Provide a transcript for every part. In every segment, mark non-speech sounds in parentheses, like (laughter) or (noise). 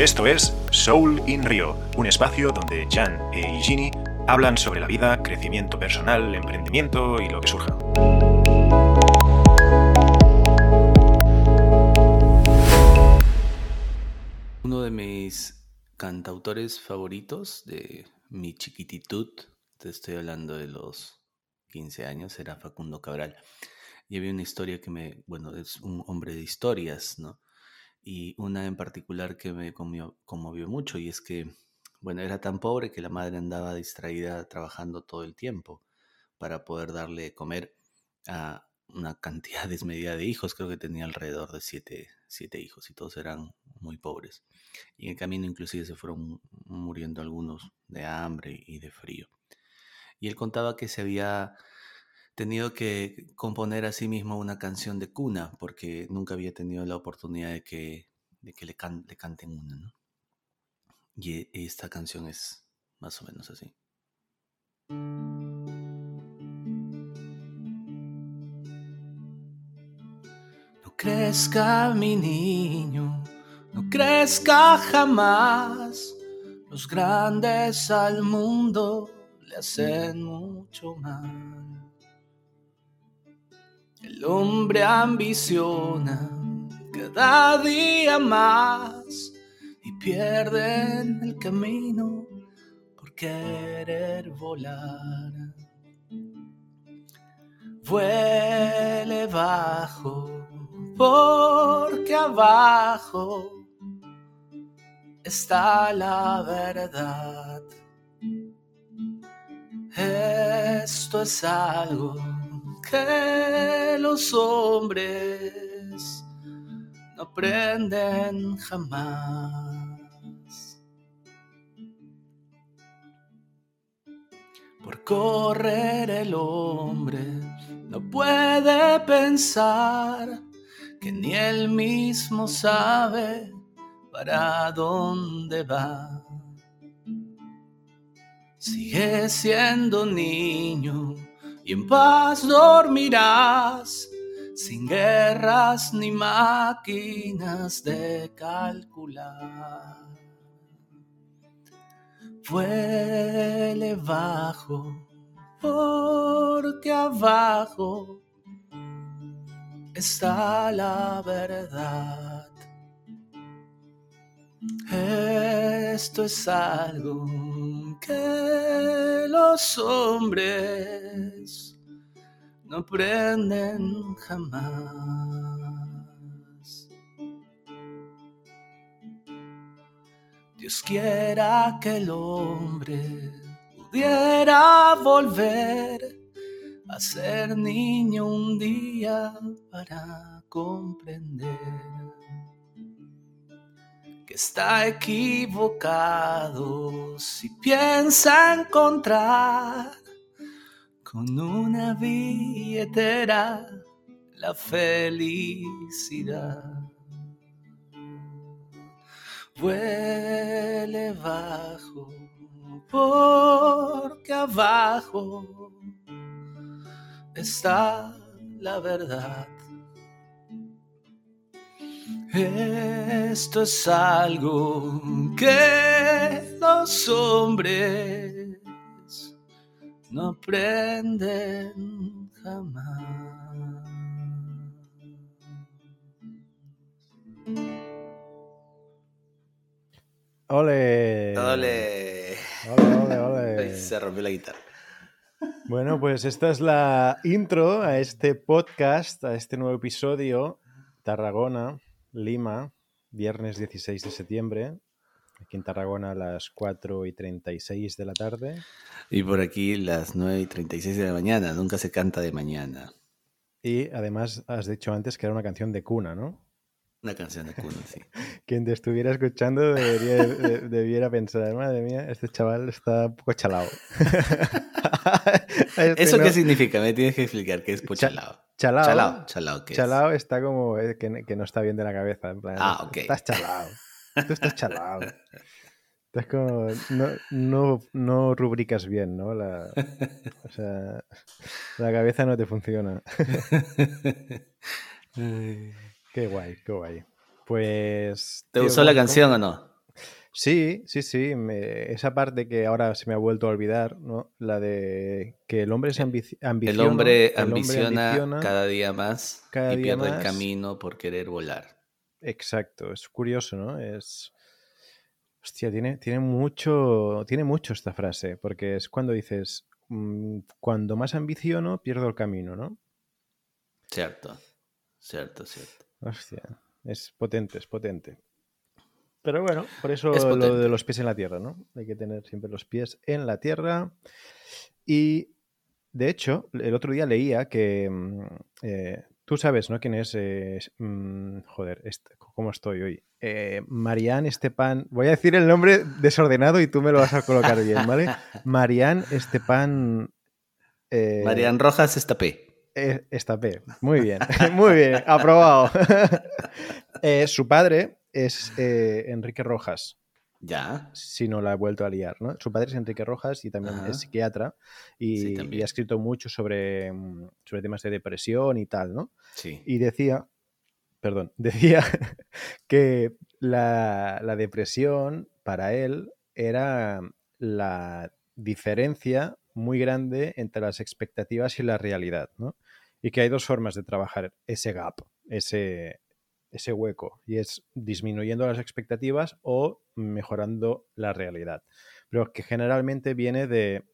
Esto es Soul in Rio, un espacio donde Jan e Igini hablan sobre la vida, crecimiento personal, emprendimiento y lo que surja. Uno de mis cantautores favoritos de mi chiquititud, te estoy hablando de los 15 años, era Facundo Cabral. Y había una historia que me, bueno, es un hombre de historias, ¿no? Y una en particular que me conmovió, mucho y es que, bueno, era tan pobre que la madre andaba distraída trabajando todo el tiempo para poder darle comer a una cantidad (laughs) desmedida de hijos, creo que tenía alrededor de siete, siete hijos y todos eran muy pobres. Y en el camino inclusive se fueron muriendo algunos de hambre y de frío. Y él contaba que se había tenido que componer a sí mismo una canción de cuna, porque nunca había tenido la oportunidad de que, de que le, le canten una. Y e, esta canción es más o menos así. No crezca mi niño, no crezca jamás. Los grandes al mundo le hacen mucho mal. El hombre ambiciona cada día más y pierde en el camino por querer volar. Vuele bajo porque abajo está la verdad. Esto es algo que los hombres no aprenden jamás. Por correr el hombre no puede pensar que ni él mismo sabe para dónde va. Sigue siendo niño en paz dormirás, sin guerras ni máquinas de calcular. Vuele bajo, porque abajo está la verdad. Esto es algo que los hombres no aprenden jamás. Dios quiera que el hombre pudiera volver a ser niño un día para comprender que está equivocado si piensa encontrar con una billetera la felicidad. Vuele bajo, porque abajo está la verdad. Esto es algo que los hombres no aprenden jamás. Ole. Ole. Ole, ole, ole. (laughs) Se rompió la guitarra. Bueno, pues esta es la intro a este podcast, a este nuevo episodio. Tarragona, Lima, viernes 16 de septiembre. Aquí en Tarragona a las 4 y 36 de la tarde. Y por aquí las 9 y 36 de la mañana. Nunca se canta de mañana. Y además has dicho antes que era una canción de cuna, ¿no? Una canción de cuna, sí. (laughs) Quien te estuviera escuchando debería, debiera pensar, madre mía, este chaval está un poco chalado. (laughs) Este ¿Eso qué significa? Me tienes que explicar qué es chalado. Chalao. Chalao, chalao, ¿qué chalao está como eh, que, que, no está bien de la cabeza. En plan, ah, ok. Estás chalao. Tú estás chalao. (laughs) Estás como. No, no, no, rubricas bien, ¿no? La, o sea, la cabeza no te funciona. Qué guay, qué guay. Pues. ¿Te gustó la canción o no? Sí, sí, sí. esa parte que ahora se me ha vuelto a olvidar, ¿no? La de que el hombre se ambiciona. El hombre, ambiciona, cada día más y pierde el camino por querer volar. Exacto, es curioso, ¿no? Es. Hostia, tiene, tiene mucho. Tiene mucho esta frase, porque es cuando dices. Mm, cuando más ambiciono, pierdo el camino, ¿no? Cierto, cierto, cierto. Hostia, es potente, es potente. Pero bueno, por eso lo de los pies en la tierra, ¿no? Hay que tener siempre los pies en la tierra. Y de hecho, el otro día leía que mm, eh, tú sabes, ¿no? ¿Quién es? Mm, joder, ¿cómo estoy hoy? Eh, Marianne Estepan. Voy a decir el nombre desordenado y tú me lo vas a colocar bien, ¿vale? (laughs) Marianne Estepan. Eh, Marianne Rojas Estapé. Estapé. Muy bien, (laughs) muy bien, aprobado. (laughs) su padre es eh, Enrique Rojas. Ya. Si no la he vuelto a liar, ¿no? Su padre es Enrique Rojas y también es psiquiatra y, ha escrito mucho sobre, mm, sobre temas de depresión y tal, ¿no? Sí. Y decía, perdón, (laughs) decía que la, la depresión para él era la diferencia muy grande entre las expectativas y la realidad, ¿no? Y que hay dos formas de trabajar ese gap, ese, ese hueco y es disminuyendo las expectativas o mejorando la realidad. Pero que generalmente viene de,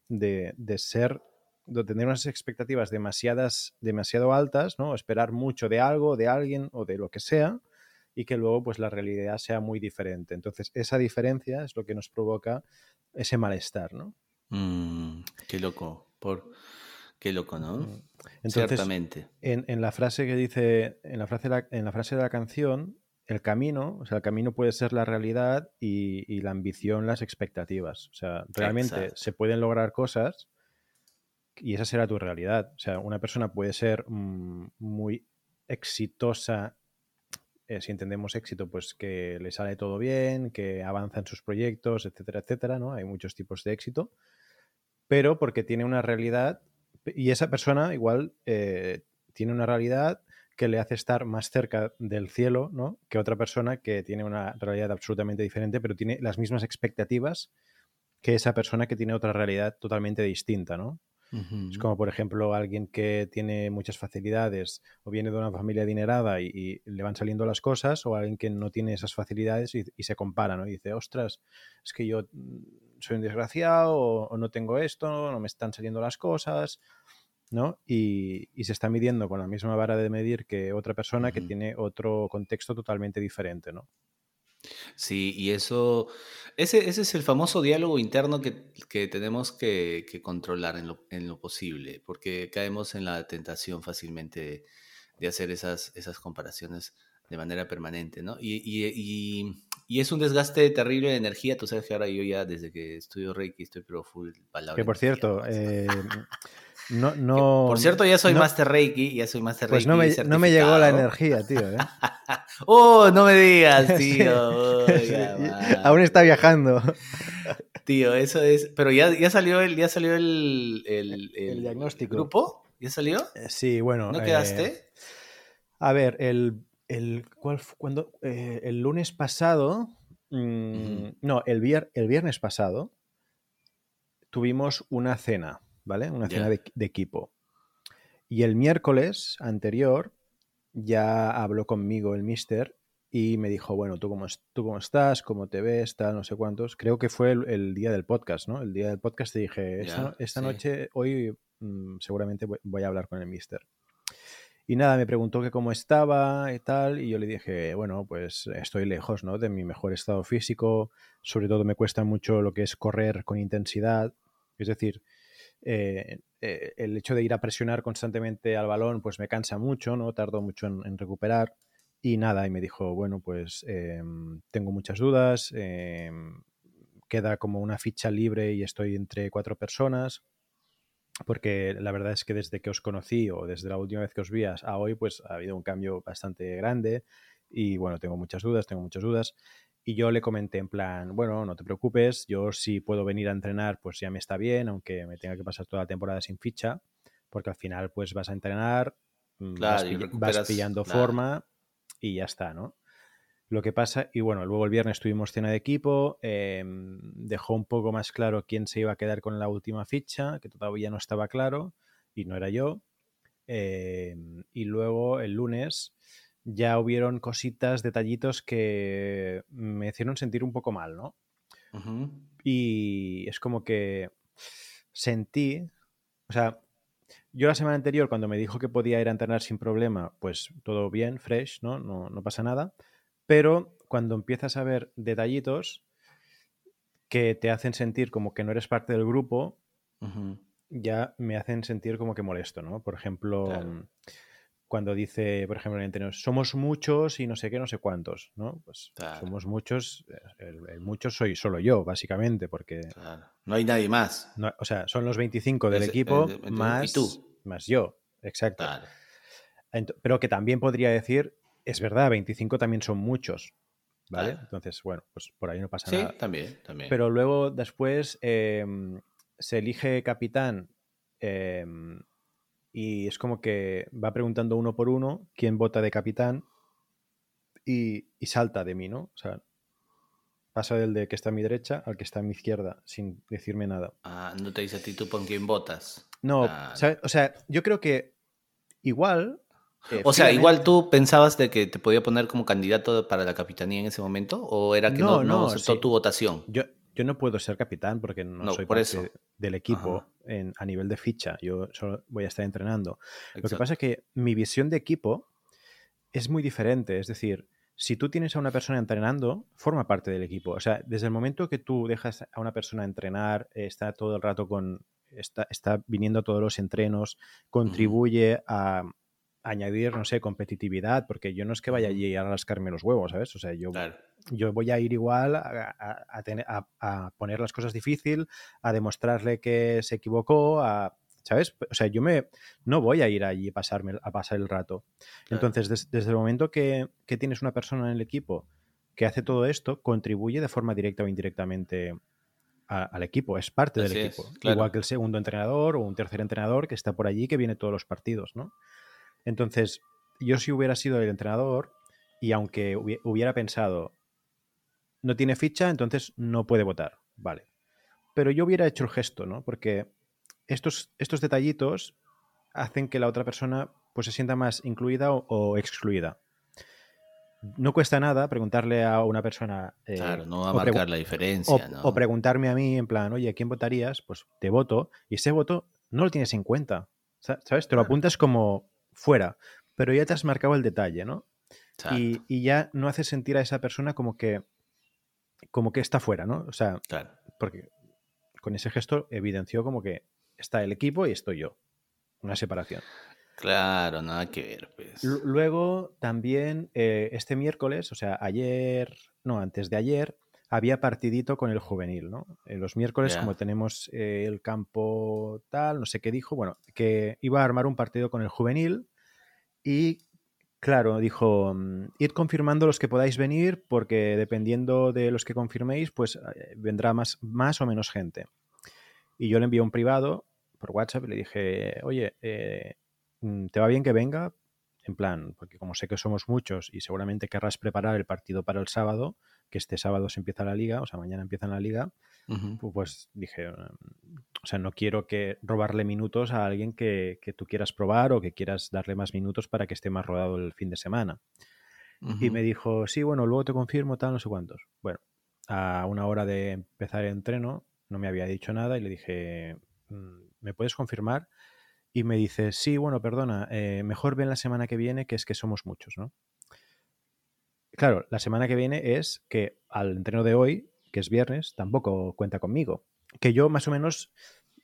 ser, de tener unas expectativas demasiadas, demasiado altas, ¿no? Esperar mucho de algo, de alguien o de lo que sea y que luego pues la realidad sea muy diferente. Entonces esa diferencia es lo que nos provoca ese malestar, ¿no? Mm, qué loco. Por Qué loco, ¿no? Entonces, Ciertamente. En, la frase que dice, en la frase, en la frase de la canción, el camino, o sea, el camino puede ser la realidad y, la ambición las expectativas. O sea, realmente se pueden lograr cosas y esa será tu realidad. O sea, una persona puede ser mm, muy exitosa, eh, si entendemos éxito, pues que le sale todo bien, que avanza en sus proyectos, etcétera, etcétera, ¿no? Hay muchos tipos de éxito, pero porque tiene una realidad y esa persona igual eh, tiene una realidad que le hace estar más cerca del cielo, ¿no? Que otra persona que tiene una realidad absolutamente diferente, pero tiene las mismas expectativas que esa persona que tiene otra realidad totalmente distinta, ¿no? Es como, por ejemplo, alguien que tiene muchas facilidades o viene de una familia adinerada y, le van saliendo las cosas, o alguien que no tiene esas facilidades y, se compara, ¿no? Y dice, ostras, es que yo mm, soy un desgraciado o, no tengo esto, no me están saliendo las cosas, ¿no? Y, se está midiendo con la misma vara de medir que otra persona que tiene otro contexto totalmente diferente, ¿no? Sí, y eso, ese, ese es el famoso diálogo interno que, tenemos que, controlar en lo, en lo, posible, porque caemos en la tentación fácilmente de, hacer esas, esas comparaciones de manera permanente, ¿no? Y, y, y, es un desgaste terrible de energía. Tú sabes que ahora yo ya, desde que estudio Reiki, estoy pero full palabra. Que por cierto, eh, no, (laughs) no, por cierto, ya soy Master Reiki, ya soy Master Reiki. Pues no me, llegó la energía, tío. ¿eh? (laughs) oh, no me digas, (laughs) tío. Aún está viajando. Tío, eso es. Pero ya, ya salió el, ya salió el, el, diagnóstico. ¿Grupo? ¿Ya salió? Eh, sí, bueno. ¿No quedaste? Eh, a ver, el, el, ¿cuál, cuando, el lunes pasado. Mm, no, el, el viernes pasado tuvimos una cena ¿vale? Una cena de, equipo. Y el miércoles anterior ya habló conmigo el mister y me dijo, bueno, ¿tú cómo, tú cómo estás? ¿Cómo te ves? Tal, no sé cuántos. Creo que fue el, día del podcast, ¿no? El día del podcast te dije, esta, noche, hoy mm, seguramente voy, a hablar con el mister. Y nada, me preguntó que cómo estaba y tal, y yo le dije, bueno, pues estoy lejos, ¿no? De mi mejor estado físico, sobre todo me cuesta mucho lo que es correr con intensidad, es decir, eh, eh, el hecho de ir a presionar constantemente al balón, pues me cansa mucho, ¿no? Tardo mucho en, recuperar. Y nada, y me dijo, bueno, pues em, tengo muchas dudas, em, queda como una ficha libre y estoy entre cuatro personas, porque la verdad es que desde que os conocí o desde la última vez que os vi a hoy, pues ha habido un cambio bastante grande y bueno, tengo muchas dudas, tengo muchas dudas. Y yo le comenté en plan, bueno, no te preocupes, yo si puedo venir a entrenar, pues ya me está bien, aunque me tenga que pasar toda la temporada sin ficha, porque al final pues vas a entrenar, mm, vas, pillando forma y ya está, ¿no? Lo que pasa, y bueno, luego el viernes tuvimos cena de equipo, em, dejó un poco más claro quién se iba a quedar con la última ficha, que todavía no estaba claro, y no era yo. Em, y luego el lunes ya hubieron cositas, detallitos que me hicieron sentir un poco mal, ¿no? Y es como que sentí, o sea, yo la semana anterior cuando me dijo que podía ir a entrenar sin problema, pues todo bien, fresh, ¿no? No, no pasa nada. Pero cuando empiezas a ver detallitos que te hacen sentir como que no eres parte del grupo, ya me hacen sentir como que molesto, ¿no? Por ejemplo, cuando dice, por ejemplo, en entrenador, somos muchos y no sé qué, no sé cuántos, ¿no? Pues somos muchos, el, muchos soy solo yo, básicamente, porque... No hay nadie más. o sea, son los 25 del equipo más, más yo, exacto. Pero que también podría decir, es verdad, 25 también son muchos, ¿vale? Entonces, bueno, pues por ahí no pasa nada. Sí, también, también. Pero luego, después, em, se elige capitán em, y es como que va preguntando uno por uno quién vota de capitán y, salta de mí, ¿no? O sea, pasa del de que está a mi derecha al que está a mi izquierda sin decirme nada. Ah, no te dice a ti tú por quién votas. No, o sea, yo creo que igual... Eh, o sea, igual tú pensabas de que te podía poner como candidato para la capitanía en ese momento o era que no, no, aceptó tu votación. Yo, yo no puedo ser capitán porque no, soy parte del equipo en, a nivel de ficha. Yo solo voy a estar entrenando. Lo que pasa es que mi visión de equipo es muy diferente. Es decir, si tú tienes a una persona entrenando, forma parte del equipo. O sea, desde el momento que tú dejas a una persona entrenar, está todo el rato con. Está, está viniendo a todos los entrenos, contribuye a añadir, no sé, competitividad, porque yo no es que vaya allí a rascarme los huevos, ¿sabes? O sea, yo, yo voy a ir igual a, a, poner las cosas difícil, a demostrarle que se equivocó, a, ¿sabes? O sea, yo me, no voy a ir allí pasarme, a pasar el rato. Entonces, desde el momento que, que, tienes una persona en el equipo que hace todo esto, contribuye de forma directa o indirectamente al equipo, es parte del equipo. Igual que el segundo entrenador o un tercer entrenador que está por allí, que viene todos los partidos, ¿no? Entonces, yo si hubiera sido el entrenador y aunque hubiera pensado, no tiene ficha, entonces no puede votar, vale. Pero yo hubiera hecho el gesto, ¿no? Porque estos, estos detallitos hacen que la otra persona pues se sienta más incluida o, excluida. No cuesta nada preguntarle a una persona. Eh, claro, no va a marcar la diferencia. O, o, preguntarme a mí, en plan, oye, ¿quién votarías? Pues te voto. Y ese voto no lo tienes en cuenta. ¿Sabes? Te lo apuntas como fuera, pero ya te has marcado el detalle, ¿no? Y, ya no hace sentir a esa persona como que, como que está fuera, ¿no? O sea, porque con ese gesto evidenció como que está el equipo y estoy yo. Una separación. Claro, nada que ver. Pues. Luego también eh, este miércoles, o sea, ayer, no, antes de ayer, había partidito con el juvenil, ¿no? En los miércoles, como tenemos eh, el campo tal, no sé qué dijo, bueno, que iba a armar un partido con el juvenil y, claro, dijo, mm, id confirmando los que podáis venir porque dependiendo de los que confirméis, pues eh, vendrá más, más o menos gente. Y yo le envié un privado por WhatsApp y le dije, oye, eh, mm, ¿te va bien que venga? En plan, porque como sé que somos muchos y seguramente querrás preparar el partido para el sábado, que este sábado se empieza la liga, o sea, mañana empieza la liga, pues dije, mm, o sea, no quiero que robarle minutos a alguien que, tú quieras probar o que quieras darle más minutos para que esté más rodado el fin de semana. Y me dijo, sí, bueno, luego te confirmo, tal, no sé cuántos. Bueno, a una hora de empezar el entreno, no me había dicho nada y le dije, mm, ¿me puedes confirmar? Y me dice, sí, bueno, perdona, eh, mejor ven la semana que viene, que es que somos muchos, ¿no? Claro, la semana que viene es que al entreno de hoy, que es viernes, tampoco cuenta conmigo. Que yo más o menos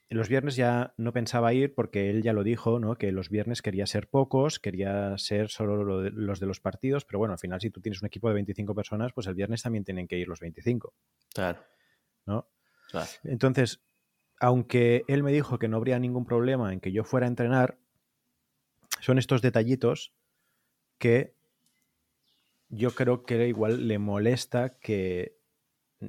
los viernes ya no pensaba ir porque él ya lo dijo, ¿no? Que los viernes quería ser pocos, quería ser solo los de los partidos, pero bueno, al final si tú tienes un equipo de 25 personas, pues el viernes también tienen que ir los 25. Claro. ¿No? Entonces, aunque él me dijo que no habría ningún problema en que yo fuera a entrenar, son estos detallitos que yo creo que igual le molesta que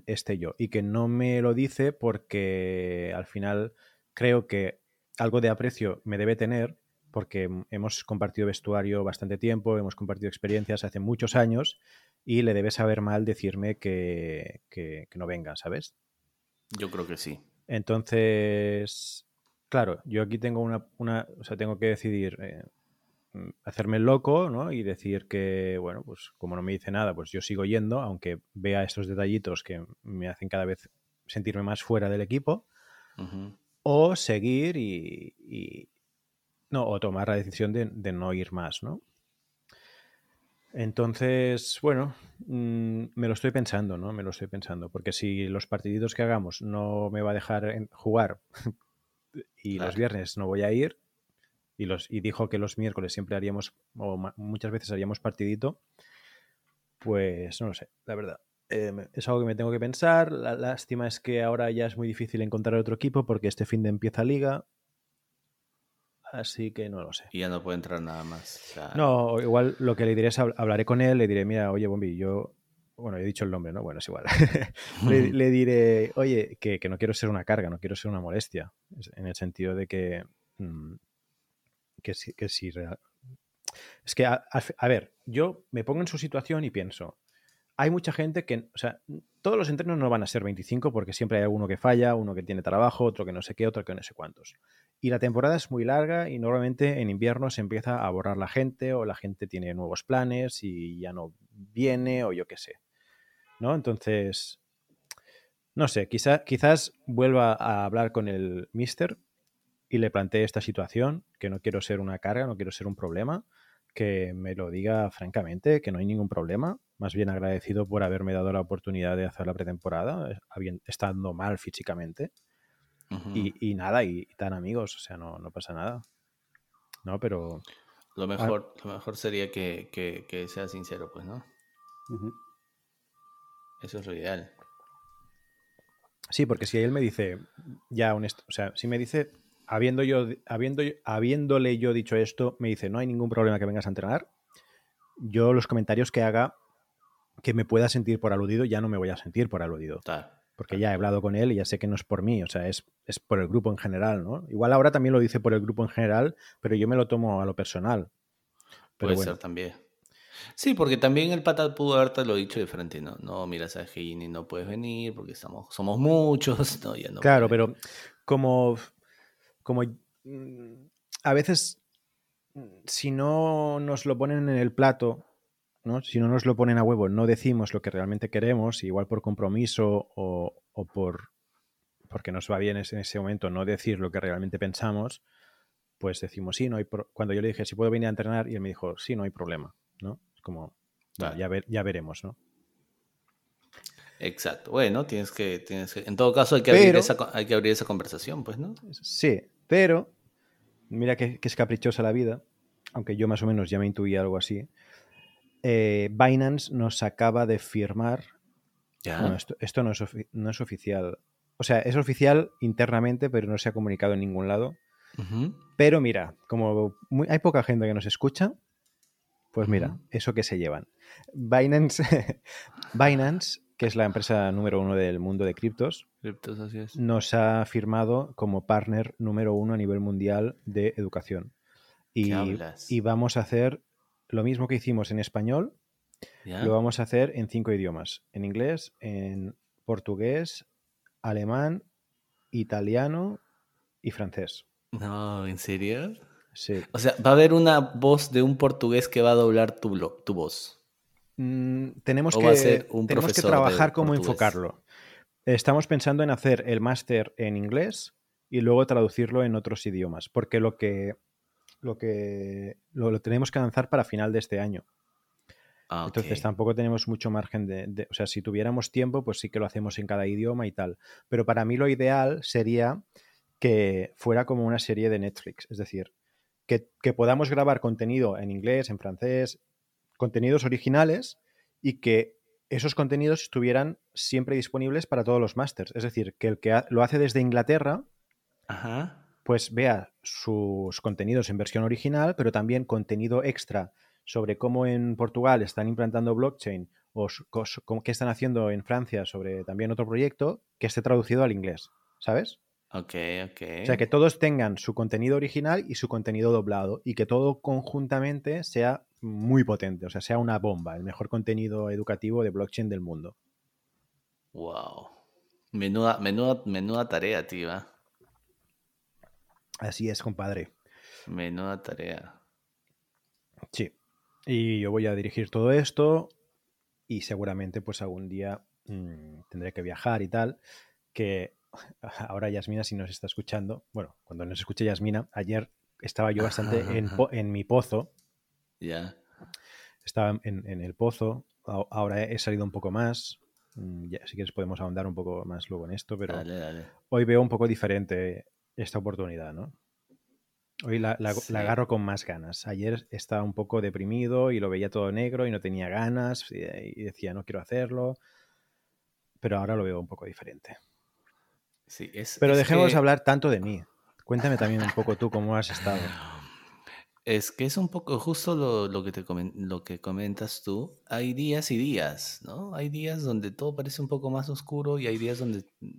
esté yo y que no me lo dice porque al final creo que algo de aprecio me debe tener porque hemos compartido vestuario bastante tiempo, hemos compartido experiencias hace muchos años y le debe saber mal decirme que, que, que no venga, ¿sabes? Yo creo que sí. Entonces, claro, yo aquí tengo una, una o sea, tengo que decidir eh, hacerme el loco, ¿no? Y decir que, bueno, pues como no me dice nada, pues yo sigo yendo, aunque vea estos detallitos que me hacen cada vez sentirme más fuera del equipo, o seguir y, y- no, o tomar la decisión de, de no ir más, ¿no? Entonces, bueno, mm, me lo estoy pensando, ¿no? Me lo estoy pensando, porque si los partiditos que hagamos no me va a dejar jugar (laughs) y los viernes no voy a ir, y, los, y dijo que los miércoles siempre haríamos, o muchas veces haríamos partidito, pues no lo sé, la verdad. Eh, es algo que me tengo que pensar. La lástima es que ahora ya es muy difícil encontrar otro equipo porque este fin de empieza liga. Así que no lo sé. Y ya no puede entrar nada más. O sea, No, igual lo que le diré es hab- hablaré con él, le diré, mira, oye, Bombi, yo. Bueno, he dicho el nombre, ¿no? Bueno, es igual. (laughs) le, le diré, oye, que, que no quiero ser una carga, no quiero ser una molestia. Es- En el sentido de que. mm, que si. Que si es que, a ver, yo me pongo en su situación y pienso. Hay mucha gente que. O sea, todos los entrenos no van a ser 25 porque siempre hay alguno que falla, uno que tiene trabajo, otro que no sé qué, otro que no sé cuántos. Y la temporada es muy larga y normalmente en invierno se empieza a borrar la gente o la gente tiene nuevos planes y ya no viene o yo qué sé. ¿No? Entonces, no sé, quizá, quizás vuelva a hablar con el mister y le plantee esta situación, que no quiero ser una carga, no quiero ser un problema, que me lo diga francamente, que no hay ningún problema, más bien agradecido por haberme dado la oportunidad de hacer la pretemporada, eh, estando mal físicamente. Y, y nada, y, y tan amigos, o sea, no, no pasa nada. No, pero. Lo mejor, lo mejor sería que, que, que sea sincero, pues, ¿no? Eso es lo ideal. Sí, porque si él me dice, ya honesto, o sea, si me dice, habiendo yo, habiendo, habiéndole yo dicho esto, me dice, no hay ningún problema que vengas a entrenar, yo los comentarios que haga que me pueda sentir por aludido, ya no me voy a sentir por aludido. Claro. Porque ya he hablado con él y ya sé que no es por mí, o sea, es, es por el grupo en general, ¿no? Igual ahora también lo dice por el grupo en general, pero yo me lo tomo a lo personal. Pero Puede bueno, ser también. Sí, porque también el pata pudo haberte lo dicho de frente, ¿no? No, mira, sabes que no puedes venir porque estamos, somos muchos, (laughs) no, ya no Claro, pero como, como mm, a veces mm, si no nos lo ponen en el plato, ¿no? si no nos lo ponen a huevo, no decimos lo que realmente queremos, igual por compromiso o, o por porque nos va bien en ese momento no decir lo que realmente pensamos, pues decimos sí, no hay pro-". cuando yo le dije si puedo venir a entrenar y él me dijo sí, no hay problema, ¿no? Es como bueno, ya, ver- ya veremos, ¿no? Exacto. Bueno, tienes que, tienes que, en todo caso hay que, abrir esa, hay que abrir esa conversación, pues, ¿no? Sí, pero mira que, que es caprichosa la vida, aunque yo más o menos ya me intuía algo así. eh, Binance nos acaba de firmar. Ya. Bueno, esto, esto no, es ofi- no es oficial. O sea, es oficial internamente, pero no se ha comunicado en ningún lado. Pero mira, como muy- hay poca gente que nos escucha, pues mira, eso que se llevan. Binance, (laughs) Binance, que es la empresa número uno del mundo de criptos, Criptos, así es. nos ha firmado como partner número uno a nivel mundial de educación. Y, y vamos a hacer lo mismo que hicimos en español, lo vamos a hacer en cinco idiomas. En inglés, en portugués, alemán, italiano y francés. No, ¿en serio? Sí. O sea, va a haber una voz de un portugués que va a doblar tu, tu voz. Mm, tenemos que, un tenemos que trabajar cómo portugués. enfocarlo. Estamos pensando en hacer el máster en inglés y luego traducirlo en otros idiomas, porque lo que lo que lo, lo tenemos que lanzar para final de este año. Ah, Entonces tampoco tenemos mucho margen de, de- O sea, si tuviéramos tiempo, pues sí que lo hacemos en cada idioma y tal. Pero para mí lo ideal sería que fuera como una serie de Netflix. Es decir, que, que podamos grabar contenido en inglés, en francés, contenidos originales y que esos contenidos estuvieran siempre disponibles para todos los másters. Es decir, que el que lo hace desde Inglaterra Ajá. pues vea sus contenidos en versión original, pero también contenido extra sobre cómo en Portugal están implantando blockchain o qué están haciendo en Francia sobre también otro proyecto que esté traducido al inglés, ¿sabes? Ok, ok. O sea, que todos tengan su contenido original y su contenido doblado y que todo conjuntamente sea muy potente, o sea, sea una bomba, el mejor contenido educativo de blockchain del mundo. Wow. Menuda, menuda, menuda tarea, tío. ¿ah? Así es, compadre. Menuda tarea. Sí. Y yo voy a dirigir todo esto y seguramente pues algún día mmm, tendré que viajar y tal, que (laughs) ahora Yasmina si nos está escuchando, bueno, cuando nos escuche Yasmina, ayer estaba yo bastante en, en mi pozo. Ya. Estaba en, en, el pozo, ahora he salido un poco más. Mm, Ya, si quieres podemos ahondar un poco más luego en esto, pero Dale, dale. hoy veo un poco diferente esta oportunidad, ¿no? Hoy la, la, Sí. la agarro con más ganas. Ayer estaba un poco deprimido y lo veía todo negro y no tenía ganas y, y decía no quiero hacerlo, pero ahora lo veo un poco diferente. Sí, es, Pero es dejemos que- hablar tanto de mí. Cuéntame también un poco tú cómo has estado. (sighs) Es que es un poco justo lo, lo que te lo que comentas tú. Hay días y días, ¿no? Hay días donde todo parece un poco más oscuro y hay días donde mm,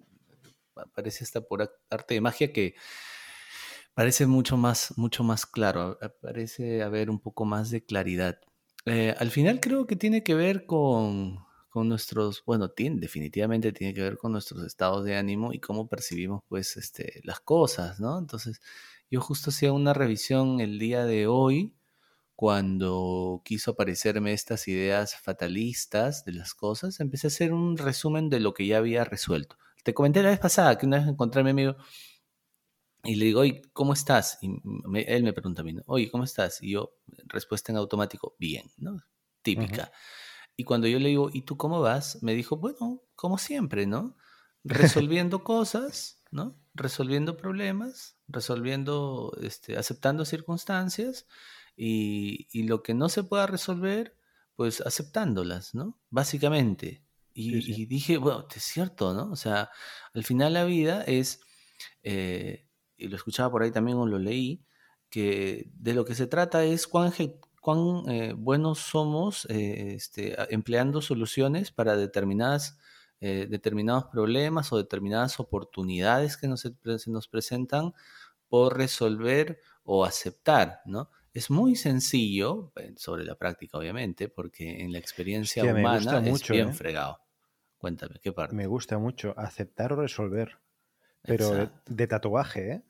parece hasta por arte de magia que parece mucho más, mucho más claro, parece haber un poco más de claridad. Eh, al final creo que tiene que ver con, con nuestros, bueno, tiene, definitivamente tiene que ver con nuestros estados de ánimo y cómo percibimos pues este, las cosas, ¿no? Entonces, yo justo hacía una revisión el día de hoy cuando quiso aparecerme estas ideas fatalistas de las cosas, empecé a hacer un resumen de lo que ya había resuelto. Te comenté la vez pasada que una vez encontré a mi amigo y le digo, oye, ¿cómo estás? Y me- él me pregunta a mí, ¿no? oye, ¿cómo estás? Y yo, respuesta en automático, bien, ¿no? Típica. Y cuando yo le digo, ¿y tú cómo vas? Me dijo, bueno, como siempre, ¿no? Resolviendo (laughs) cosas, ¿no? Resolviendo problemas, resolviendo, este, aceptando circunstancias y, y lo que no se pueda resolver, pues aceptándolas, ¿no? Básicamente. Y, Sí, sí. y dije, bueno, es cierto, ¿no? O sea, al final la vida es, eh, y lo escuchaba por ahí también o lo leí, que de lo que se trata es cuán, cuán eh, buenos somos eh, este, empleando soluciones para determinadas, eh, determinados problemas o determinadas oportunidades que nos, se nos presentan por resolver o aceptar, ¿no? Es muy sencillo, sobre la práctica obviamente, porque en la experiencia Hostia, humana es mucho, bien fregado. Cuéntame, ¿qué parte? Me gusta mucho aceptar o resolver, pero de, tatuaje, ¿eh?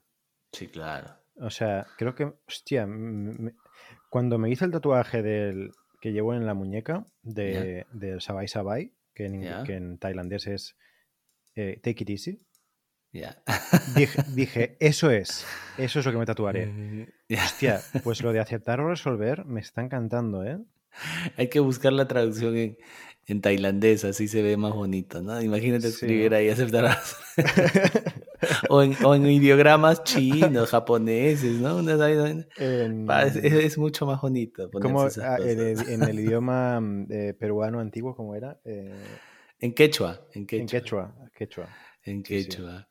Sí, claro. O sea, creo que, hostia, me- cuando me hice el tatuaje del que llevo en la muñeca de, del Sabai Sabai, que en, que tailandés es eh, Take It Easy, dije, dije, (laughs) eso es, eso es lo que me tatuaré. (laughs) Hostia, pues lo de aceptar o resolver me está encantando, ¿eh? Hay que buscar la traducción en, en tailandés, así se ve más bonito, ¿no? Imagínate Sí, escribir ¿no? ahí aceptarás. (laughs) o, en, o en ideogramas chinos, japoneses, ¿no? Una En- es, mucho más bonito como ah, en, el, en el (laughs) idioma mm, eh, peruano antiguo, ¿cómo era? Eh, En quechua, en quechua. en quechua, quechua. En Sí, sí. quechua.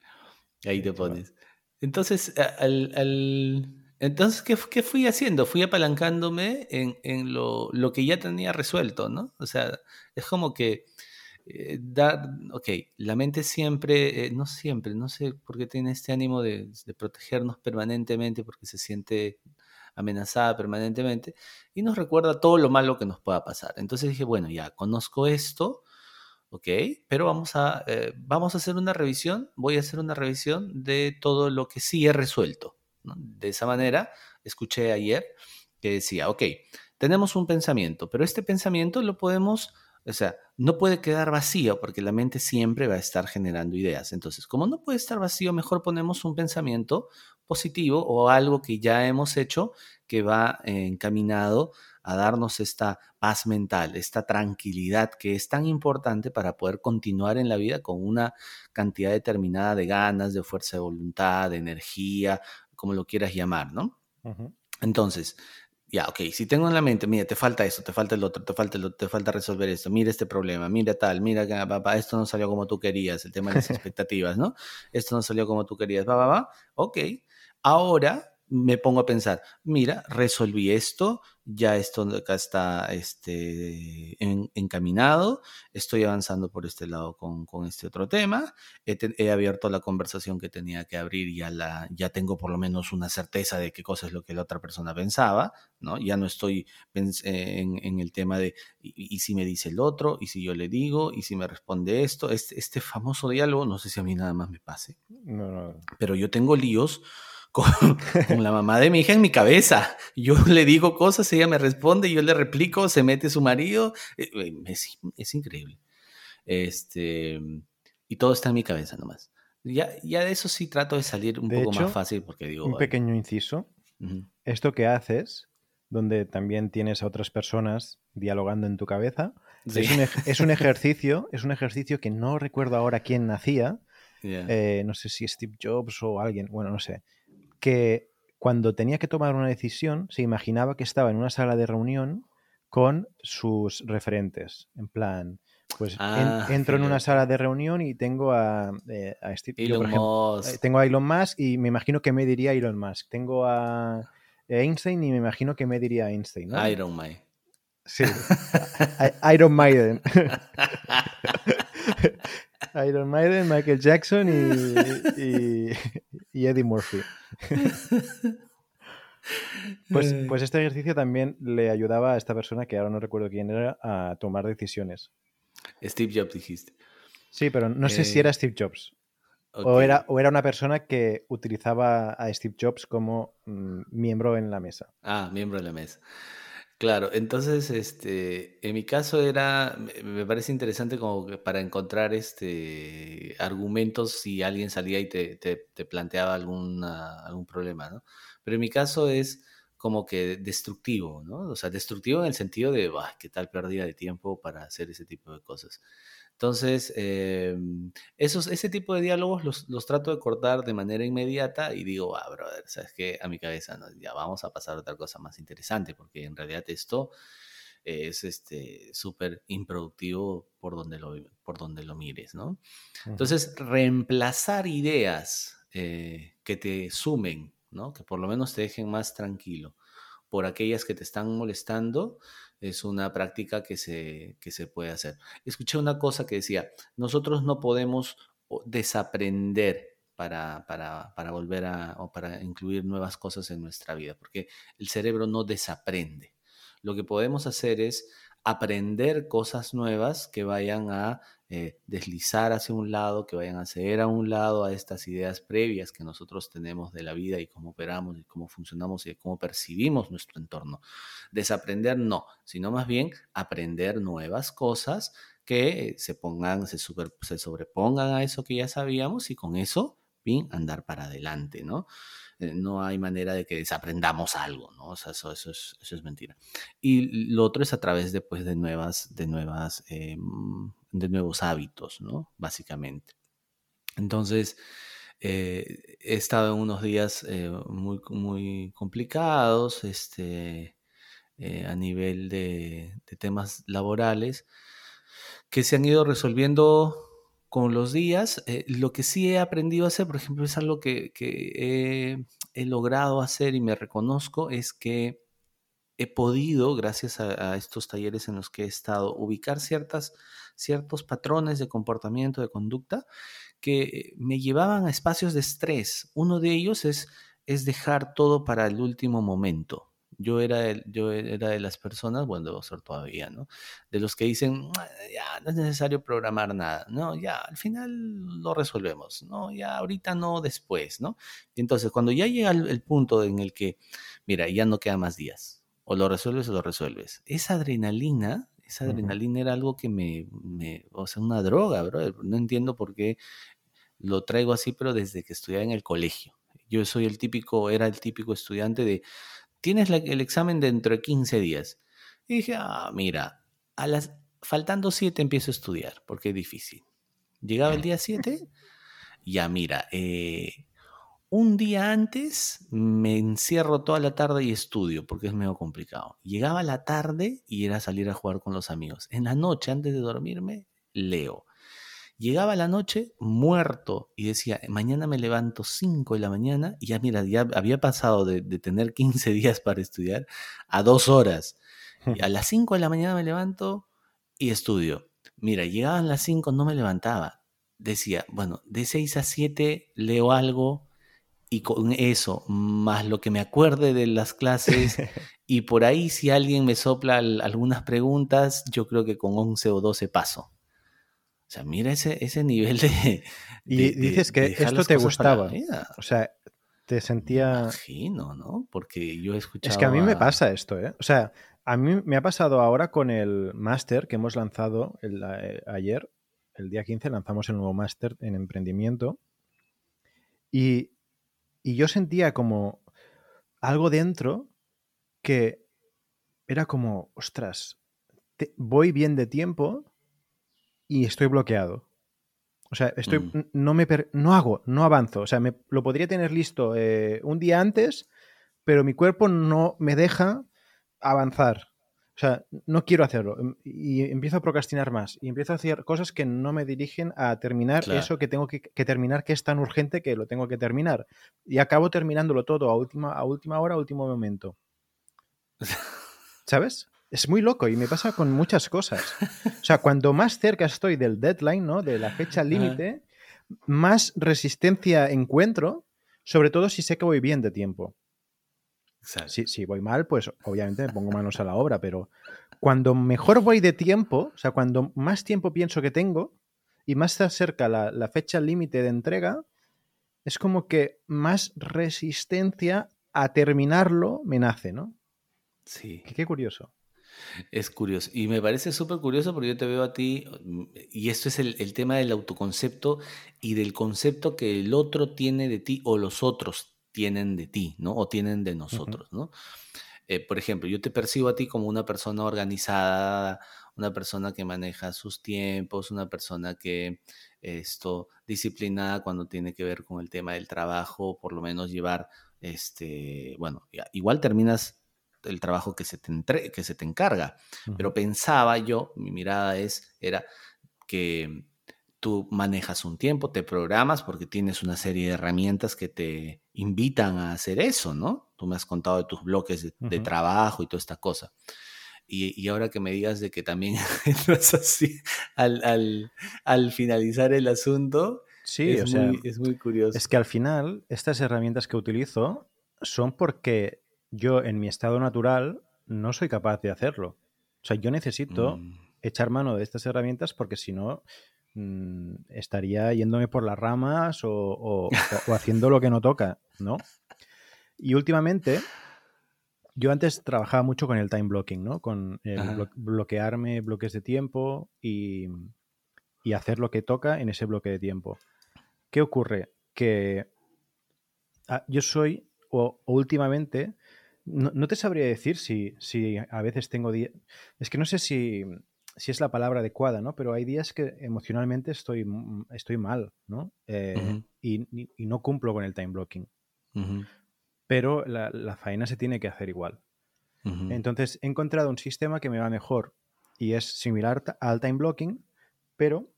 Ahí te pones. Entonces, al, al- entonces ¿qué, qué fui haciendo? Fui apalancándome en, en lo, lo que ya tenía resuelto, ¿no? O sea, es como que eh, dar, ok, la mente siempre, eh, no siempre, no sé por qué tiene este ánimo de, de protegernos permanentemente porque se siente amenazada permanentemente y nos recuerda todo lo malo que nos pueda pasar. Entonces dije, bueno, ya conozco esto, ¿ok? Pero vamos a, eh, vamos a hacer una revisión, voy a hacer una revisión de todo lo que sí he resuelto. De esa manera, escuché ayer que decía, ok, tenemos un pensamiento, pero este pensamiento lo podemos, o sea, no puede quedar vacío porque la mente siempre va a estar generando ideas. Entonces, como no puede estar vacío, mejor ponemos un pensamiento positivo o algo que ya hemos hecho que va encaminado a darnos esta paz mental, esta tranquilidad que es tan importante para poder continuar en la vida con una cantidad determinada de ganas, de fuerza de voluntad, de energía, como lo quieras llamar, ¿no? Entonces, ya, ok, si tengo en la mente, mira, te falta esto, te falta el otro, te falta el otro, te falta resolver esto, mira este problema, mira tal, mira que papá, esto no salió como tú querías, el tema de las (laughs) expectativas, ¿no? Esto no salió como tú querías, va, va, va, ok. Ahora me pongo a pensar, mira, resolví esto, ya esto acá está este, encaminado, estoy avanzando por este lado con, este otro tema, he, abierto la conversación que tenía que abrir, ya, la, ya tengo por lo menos una certeza de qué cosa es lo que la otra persona pensaba, ¿no? Ya no estoy en, el tema de, y, si me dice el otro, y si yo le digo, y si me responde esto, este, este famoso diálogo, no sé si a mí nada más me pase, pero yo tengo líos con, la mamá de mi hija en mi cabeza. Yo le digo cosas, ella me responde, yo le replico, se mete su marido. Eh, eh, es, increíble. Este, y todo está en mi cabeza nomás. Ya, ya de eso sí trato de salir un poco más fácil porque digo... Un pequeño inciso. Esto que haces, donde también tienes a otras personas dialogando en tu cabeza, es, un, es, un, ejercicio, es un ejercicio que no recuerdo ahora quién nacía. Eh, no sé si Steve Jobs o alguien, bueno, no sé que cuando tenía que tomar una decisión se imaginaba que estaba en una sala de reunión con sus referentes. En plan, pues ah, entro en una sala de reunión y tengo a, eh, Steve, Elon Musk. Eh, tengo a Elon Musk y me imagino que me diría Elon Musk. Tengo a Einstein y me imagino que me diría Einstein. ¿no? Iron Man. Sí, (laughs) Iron Maiden. (laughs) Iron Maiden, Michael Jackson y, Eddie Murphy. Pues, eh. pues, este ejercicio también le ayudaba a esta persona, que ahora no recuerdo quién era, a tomar decisiones. Steve Jobs dijiste. Sí, pero no sé si era eh, Steve Jobs. O, era, o era una persona que utilizaba a Steve Jobs como mm, miembro en la mesa. Ah, miembro en la mesa. Claro, entonces, este, en mi caso era, me parece interesante como que para encontrar este argumentos si alguien salía y te, te, planteaba alguna, algún problema, ¿no? Pero en mi caso es como que destructivo, ¿no? O sea, destructivo en el sentido de, qué tal pérdida de tiempo para hacer ese tipo de cosas. Entonces, em, esos, ese tipo de diálogos los, los, trato de cortar de manera inmediata y digo, ah, brother, ¿sabes qué? A mi cabeza, ¿no? ya vamos a pasar a otra cosa más interesante, porque en realidad esto es este súper improductivo por donde, lo, por donde lo mires, ¿no? Entonces, reemplazar ideas eh, que te sumen, ¿no? Que por lo menos te dejen más tranquilo por aquellas que te están molestando, es una práctica que se, que se puede hacer. Escuché una cosa que decía, nosotros no podemos desaprender para, para, para, volver a o para incluir nuevas cosas en nuestra vida, porque el cerebro no desaprende. Lo que podemos hacer es aprender cosas nuevas que vayan a eh, deslizar hacia un lado, que vayan a ceder a un lado a estas ideas previas que nosotros tenemos de la vida y cómo operamos y cómo funcionamos y cómo percibimos nuestro entorno. Desaprender no, sino más bien aprender nuevas cosas que se pongan, se, se sobrepongan a eso que ya sabíamos y con eso, bien, andar para adelante, ¿no? Eh, no hay manera de que desaprendamos algo, ¿no? O sea, eso, es, eso es mentira. Y lo otro es a través de, pues, de nuevas, de nuevas, eh, de nuevos hábitos, ¿no? Básicamente. Entonces, eh, he estado en unos días muy, muy complicados, este, a nivel de temas laborales, que se han ido resolviendo con los días. Eh, lo que sí he aprendido a hacer, por ejemplo, es algo que, he, logrado hacer y me reconozco, es que he podido, gracias a, estos talleres en los que he estado, ubicar ciertas, ciertos patrones de comportamiento, de conducta, que me llevaban a espacios de estrés. Uno de ellos es, es dejar todo para el último momento. Yo era, yo era de las personas, bueno, debo ser todavía, ¿no? De los que dicen, ya, no es necesario programar nada, ¿no? Ya, al final lo resolvemos, ¿no? Ya, ahorita no, después, ¿no? Y entonces, cuando ya llega el, punto en el que, mira, ya no quedan más días, o lo resuelves o lo resuelves, esa adrenalina, esa adrenalina era algo que me, me, o sea, una droga, bro. No entiendo por qué lo traigo así, pero desde que estudiaba en el colegio. Yo soy el típico, era el típico estudiante de tienes el examen dentro de 15 días. Y dije, ah, mira, a las, faltando 7 empiezo a estudiar, porque es difícil. Llegaba el día 7, ya mira, eh, un día antes me encierro toda la tarde y estudio, porque es medio complicado. Llegaba la tarde y era salir a jugar con los amigos. En la noche, antes de dormirme, leo. Llegaba la noche muerto y decía, mañana me levanto 5 de la mañana y ya mira, ya había pasado de, tener 15 (laughs) días para estudiar a dos horas. Y a (laughs) las 5 de la mañana me levanto y estudio. Mira, llegaban las 5, no me levantaba. Decía, bueno, de 6 a 7 leo algo y con eso, más lo que me acuerde de las clases, (laughs) y por ahí si alguien me sopla algunas preguntas, yo creo que con 11 o 12 paso. O sea, mira ese, ese nivel de... y dices que esto te gustaba. O sea, te sentía... Imagino, ¿no? Porque yo he escuchado... Es que a mí me pasa esto, ¿eh? O sea, a mí me ha pasado ahora con el máster que hemos lanzado eh, ayer, el día 15, lanzamos el nuevo máster en emprendimiento. Y, y yo sentía como algo dentro que era como, ostras, voy bien de tiempo y estoy bloqueado. O sea, estoy, mm. no, me no hago, no avanzo. O sea, me, lo podría tener listo eh, un día antes, pero mi cuerpo no me deja avanzar. O sea, no quiero hacerlo. Em, y empiezo a procrastinar más. Y empiezo a hacer cosas que no me dirigen a terminar eso que tengo que, terminar, que es tan urgente que lo tengo que terminar. Y acabo terminándolo todo a última, a última hora, a último momento. (laughs) ¿Sabes? Es muy loco y me pasa con muchas cosas. O sea, cuando más cerca estoy del deadline, ¿no? De la fecha límite, más resistencia encuentro, sobre todo si sé que voy bien de tiempo. Si, si, voy mal, pues obviamente me pongo manos a la obra, pero cuando mejor voy de tiempo, o sea, cuando más tiempo pienso que tengo y más se acerca la, la fecha límite de entrega, es como que más resistencia a terminarlo me nace, ¿no? Sí. qué curioso. Es curioso. Y me parece súper curioso porque yo te veo a ti, y esto es el, tema del autoconcepto y del concepto que el otro tiene de ti o los otros tienen de ti, ¿no? O tienen de nosotros, ¿no? Eh, por ejemplo, yo te percibo a ti como una persona organizada, una persona que maneja sus tiempos, una persona que esto disciplinada cuando tiene que ver con el tema del trabajo, por lo menos llevar este, bueno, igual terminas el trabajo que se te, que se te encarga. Pero pensaba yo, mi mirada es, era que tú manejas un tiempo, te programas porque tienes una serie de herramientas que te invitan a hacer eso, ¿no? Tú me has contado de tus bloques de, trabajo y toda esta cosa. Y, ahora que me digas de que también (laughs) es así al, al, finalizar el asunto, sí, es, muy, es muy curioso. Es que al final estas herramientas que utilizo son porque yo en mi estado natural no soy capaz de hacerlo. O sea, yo necesito mm. echar mano de estas herramientas porque si no mm, estaría yéndome por las ramas o, haciendo lo que no toca, ¿no? Y últimamente, yo antes trabajaba mucho con el time blocking, ¿no? Con bloquearme bloques de tiempo y, y hacer lo que toca en ese bloque de tiempo. ¿Qué ocurre? Que ah, yo soy, o últimamente, no, te sabría decir si, si a veces tengo días. Es que no sé si, es la palabra adecuada, ¿no? Pero hay días que emocionalmente estoy, estoy mal, ¿no? Eh, y, no cumplo con el time blocking. Pero la, faena se tiene que hacer igual. Entonces he encontrado un sistema que me va mejor y es similar al time blocking, pero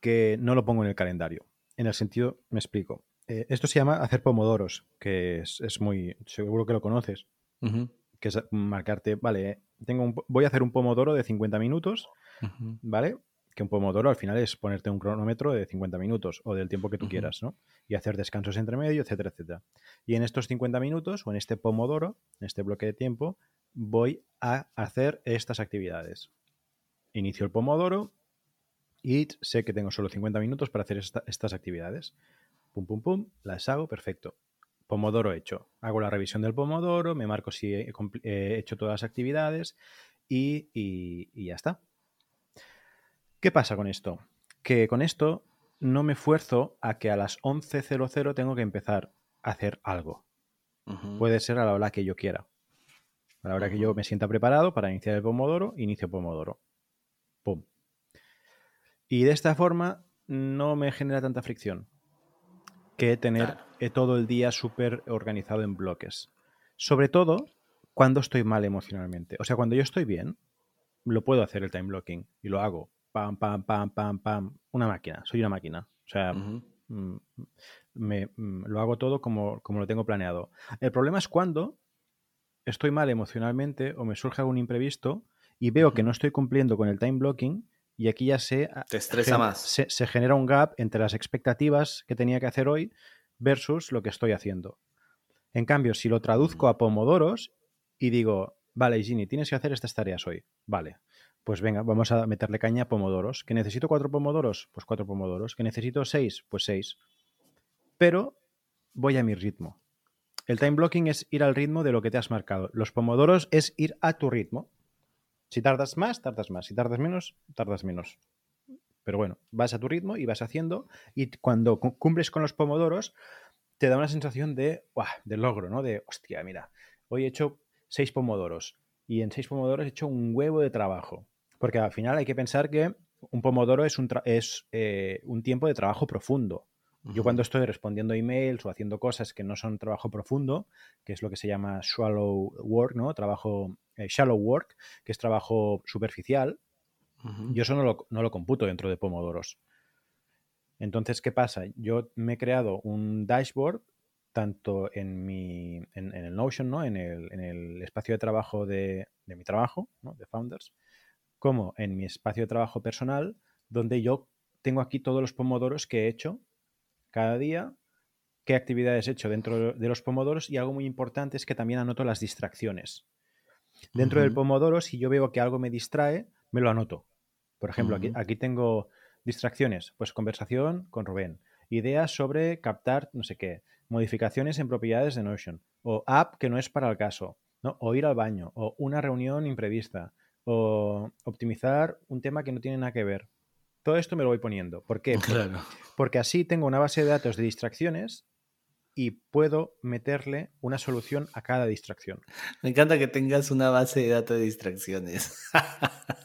que no lo pongo en el calendario. En el sentido, me explico. Eh, esto se llama hacer pomodoros, que es, muy. Seguro que lo conoces. Que es marcarte, vale, tengo voy a hacer un pomodoro de 50 minutos, ¿vale? Que un pomodoro al final es ponerte un cronómetro de 50 minutos o del tiempo que tú quieras, ¿no? Y hacer descansos entre medio, etcétera, etcétera. Y en estos 50 minutos o en este pomodoro, en este bloque de tiempo, voy a hacer estas actividades. Inicio el pomodoro y sé que tengo solo 50 minutos para hacer estas actividades pum, pum, pum, las hago, perfecto. Pomodoro hecho. Hago la revisión del Pomodoro, me marco si he, hecho todas las actividades y, ya está. ¿Qué pasa con esto? Que con esto no me esfuerzo a que a las 11.00 tengo que empezar a hacer algo. Puede ser a la hora que yo quiera. A la hora que yo me sienta preparado para iniciar el Pomodoro, inicio Pomodoro. Pum. Y de esta forma no me genera tanta fricción que tener eh, todo el día súper organizado en bloques. Sobre todo cuando estoy mal emocionalmente. O sea, cuando yo estoy bien, lo puedo hacer el time blocking y lo hago. pam, pam, pam, pam, pam. Una máquina, soy una máquina. O sea, mm, me, mm, lo hago todo como, como lo tengo planeado. El problema es cuando estoy mal emocionalmente o me surge algún imprevisto y veo que no estoy cumpliendo con el time blocking y aquí ya se, Te estresa más. se, se genera un gap entre las expectativas que tenía que hacer hoy versus lo que estoy haciendo. En cambio, si lo traduzco a pomodoros y digo, vale, Ginny, tienes que hacer estas tareas hoy. Vale, pues venga, vamos a meterle caña a pomodoros. ¿Que necesito cuatro pomodoros? Pues cuatro pomodoros. ¿Que necesito seis? Pues seis. Pero voy a mi ritmo. El time blocking es ir al ritmo de lo que te has marcado. Los pomodoros es ir a tu ritmo. Si tardas más, tardas más. Si tardas menos, tardas menos. Pero bueno, vas a tu ritmo y vas haciendo. Y cuando cu- cumples con los pomodoros, te da una sensación de, de logro, ¿no? De, hostia, mira, hoy he hecho seis pomodoros. Y en seis pomodoros he hecho un huevo de trabajo. Porque al final hay que pensar que un pomodoro es un, es, eh, un tiempo de trabajo profundo. Yo cuando estoy respondiendo emails o haciendo cosas que no son trabajo profundo, que es lo que se llama shallow work, ¿no? Trabajo eh, shallow work, que es trabajo superficial, yo eso no lo, no lo computo dentro de pomodoros. Entonces, ¿qué pasa? Yo me he creado un dashboard tanto en mi en, en el Notion, ¿no? En el, en el espacio de trabajo de, de mi trabajo, ¿no? De Founders, como en mi espacio de trabajo personal, donde yo tengo aquí todos los pomodoros que he hecho cada día, qué actividades he hecho dentro de los pomodoros y algo muy importante es que también anoto las distracciones. Dentro del pomodoro, si yo veo que algo me distrae, me lo anoto. Por ejemplo, aquí, aquí tengo distracciones, pues conversación con Rubén, ideas sobre captar no sé qué, modificaciones en propiedades de Notion, o app que no es para el caso, ¿no? o ir al baño, o una reunión imprevista, o optimizar un tema que no tiene nada que ver. Todo esto me lo voy poniendo. ¿Por qué? (laughs) Claro. porque así tengo una base de datos de distracciones y puedo meterle una solución a cada distracción. Me encanta que tengas una base de datos de distracciones. (laughs)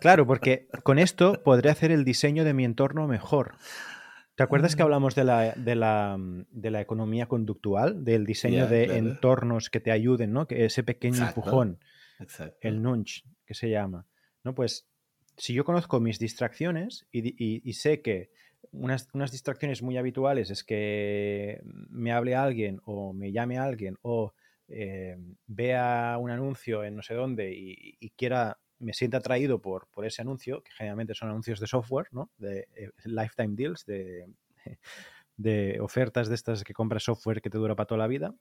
Claro, porque con esto podré hacer el diseño de mi entorno mejor. ¿Te acuerdas que Mm. hablamos de la, de la, de la economía conductual, del diseño de claro. entornos que te ayuden, ¿no? Que ese pequeño Exacto. empujón, Exacto. el nudge, que se llama, ¿no? Pues si yo conozco mis distracciones y, di- y- y sé que unas, unas distracciones muy habituales es que me hable alguien o me llame alguien o eh, vea un anuncio en no sé dónde y, y quiera, me sienta atraído por, por ese anuncio, que generalmente son anuncios de software, ¿no? De eh, lifetime deals, de, (laughs) de ofertas de estas que compras software que te dura para toda la vida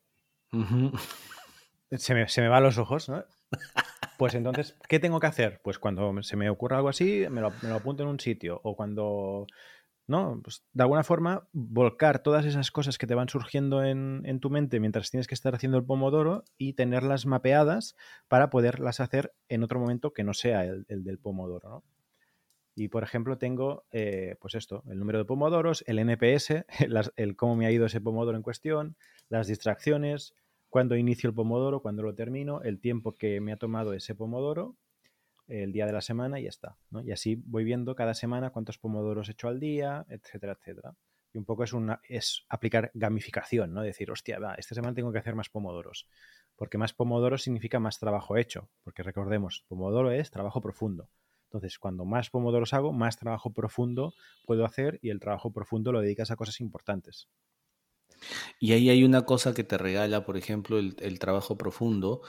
se me, se me va a los ojos, ¿no? (laughs) Pues entonces, ¿qué tengo que hacer? Pues cuando se me ocurra algo así, me lo, apunto en un sitio. O cuando, ¿no? Pues de alguna forma, volcar todas esas cosas que te van surgiendo en, en tu mente mientras tienes que estar haciendo el pomodoro y tenerlas mapeadas para poderlas hacer en otro momento que no sea el, el del pomodoro, ¿no? Y, por ejemplo, tengo, eh, pues esto, el número de pomodoros, el NPS, (laughs) el cómo me ha ido ese pomodoro en cuestión, las distracciones, cuándo inicio el pomodoro, cuándo lo termino, el tiempo que me ha tomado ese pomodoro, el día de la semana y ya está. Y así voy viendo cada semana cuántos pomodoros he hecho al día, etcétera, etcétera. Y un poco es, una, es aplicar gamificación, ¿no? Decir, hostia, va, esta semana tengo que hacer más pomodoros. Porque más pomodoros significa más trabajo hecho. Porque recordemos, pomodoro es trabajo profundo. Entonces, cuando más pomodoros hago, más trabajo profundo puedo hacer y el trabajo profundo lo dedicas a cosas importantes. Y ahí hay una cosa que te regala, por ejemplo, el, trabajo profundo,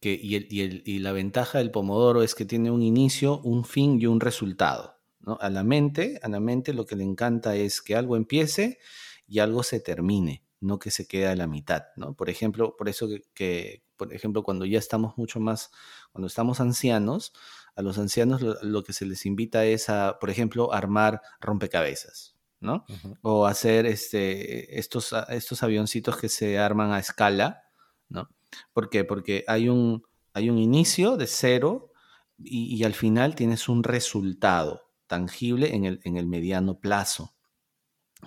que, y, el- y la ventaja del pomodoro es que tiene un inicio, un fin y un resultado. ¿no? A la mente, a la mente lo que le encanta es que algo empiece y algo se termine, no que se quede a la mitad. ¿no? Por ejemplo, por eso que, por ejemplo, cuando ya estamos mucho más, cuando estamos ancianos, a los ancianos lo que se les invita es a, por ejemplo, armar rompecabezas. ¿No? O hacer este, estos, a- estos avioncitos que se arman a escala, ¿no? ¿Por qué? Porque hay un, hay un inicio de cero y, y al final tienes un resultado tangible en el, en el mediano plazo.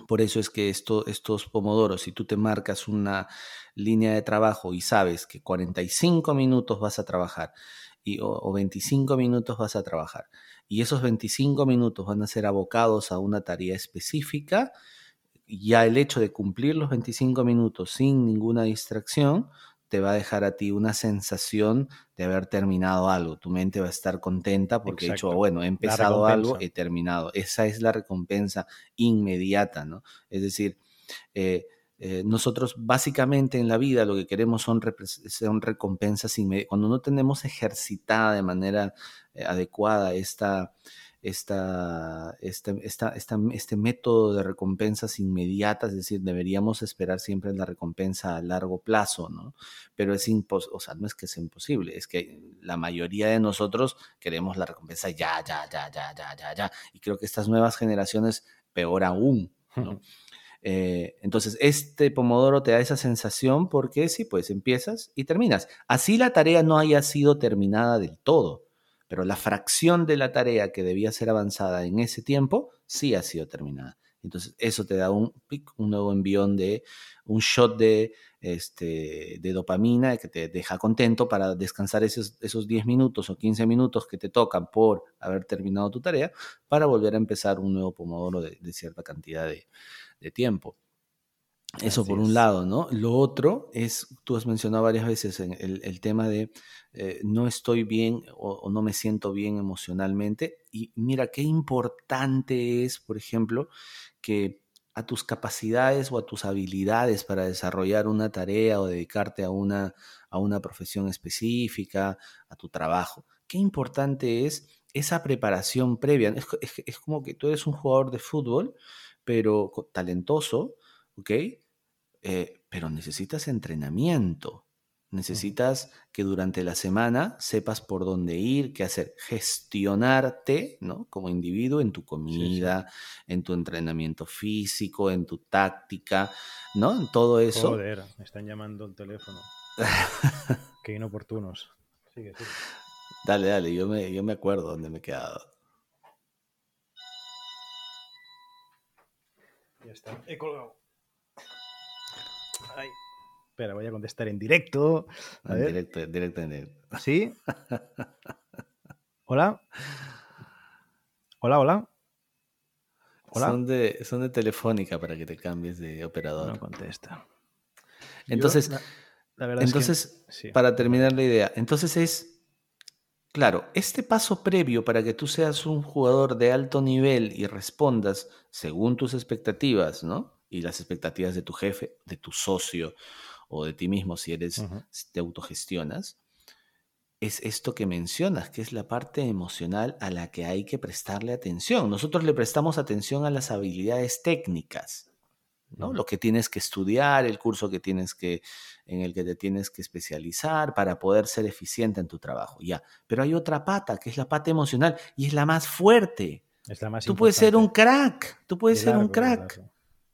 Por eso es que esto, estos pomodoros, si tú te marcas una línea de trabajo y sabes que 45 minutos vas a trabajar y, o, o 25 minutos vas a trabajar y esos 25 minutos van a ser abocados a una tarea específica, ya el hecho de cumplir los 25 minutos sin ninguna distracción te va a dejar a ti una sensación de haber terminado algo. Tu mente va a estar contenta porque he dicho, bueno, he empezado algo, he terminado. Esa es la recompensa inmediata, ¿no? Es decir, eh, eh, nosotros básicamente en la vida lo que queremos son, son recompensas inmediatas. Cuando no tenemos ejercitada de manera eh, adecuada esta esta, este, esta, esta, este método de recompensas inmediatas, es decir, deberíamos esperar siempre la recompensa a largo plazo, ¿no? Pero es imposible, o sea, no es que sea imposible, es que la mayoría de nosotros queremos la recompensa ya, ya, ya, ya, ya, ya, ya. Y creo que estas nuevas generaciones, peor aún, ¿no? (laughs) Eh, entonces, este pomodoro te da esa sensación porque sí, pues empiezas y terminas. Así la tarea no haya sido terminada del todo pero la fracción de la tarea que debía ser avanzada en ese tiempo sí ha sido terminada. Entonces, eso te da un un nuevo envión de un shot de, este, dopamina que te deja contento para descansar esos, esos 10 minutos o 15 minutos que te tocan por haber terminado tu tarea para volver a empezar un nuevo pomodoro de, cierta cantidad de, de tiempo. Eso por un lado, ¿no? Lo otro es, tú has mencionado varias veces el, el tema de eh, no estoy bien o, no me siento bien emocionalmente. Y mira, qué importante es, por ejemplo, que a tus capacidades o a tus habilidades para desarrollar una tarea o dedicarte a una, a una profesión específica, a tu trabajo. Qué importante es esa preparación previa. Es, como que tú eres un jugador de fútbol, pero talentoso, ¿ok? Eh, pero necesitas entrenamiento. Necesitas que durante la semana sepas por dónde ir, qué hacer, gestionarte, ¿no? Como individuo en tu comida, en tu entrenamiento físico, en tu táctica, ¿no? En todo eso. Joder, me están llamando el teléfono. (laughs) qué inoportunos. Sigue, sigue. Dale, dale, yo me, yo me acuerdo dónde me he quedado. Ya está, he colgado. Ay. Espera, voy a contestar en directo. en directo, directo, en directo. ¿Sí? ¿Hola? ¿Hola, hola? ¿Hola? Son de, son de telefónica para que te cambies de operador. No contesta. Entonces, entonces para terminar la idea, entonces es, claro, este paso previo para que tú seas un jugador de alto nivel y respondas según tus expectativas, ¿no? Y las expectativas de tu jefe, de tu socio o de ti mismo si eres, te autogestionas, es esto que mencionas, que es la parte emocional a la que hay que prestarle atención. Nosotros le prestamos atención a las habilidades técnicas, ¿no? Lo que tienes que estudiar, el curso que tienes que, en el que te tienes que especializar para poder ser eficiente en tu trabajo, ya. Pero hay otra pata, que es la pata emocional, y es la más fuerte. Es la más tú puedes ser un crack, tú puedes ser un crack.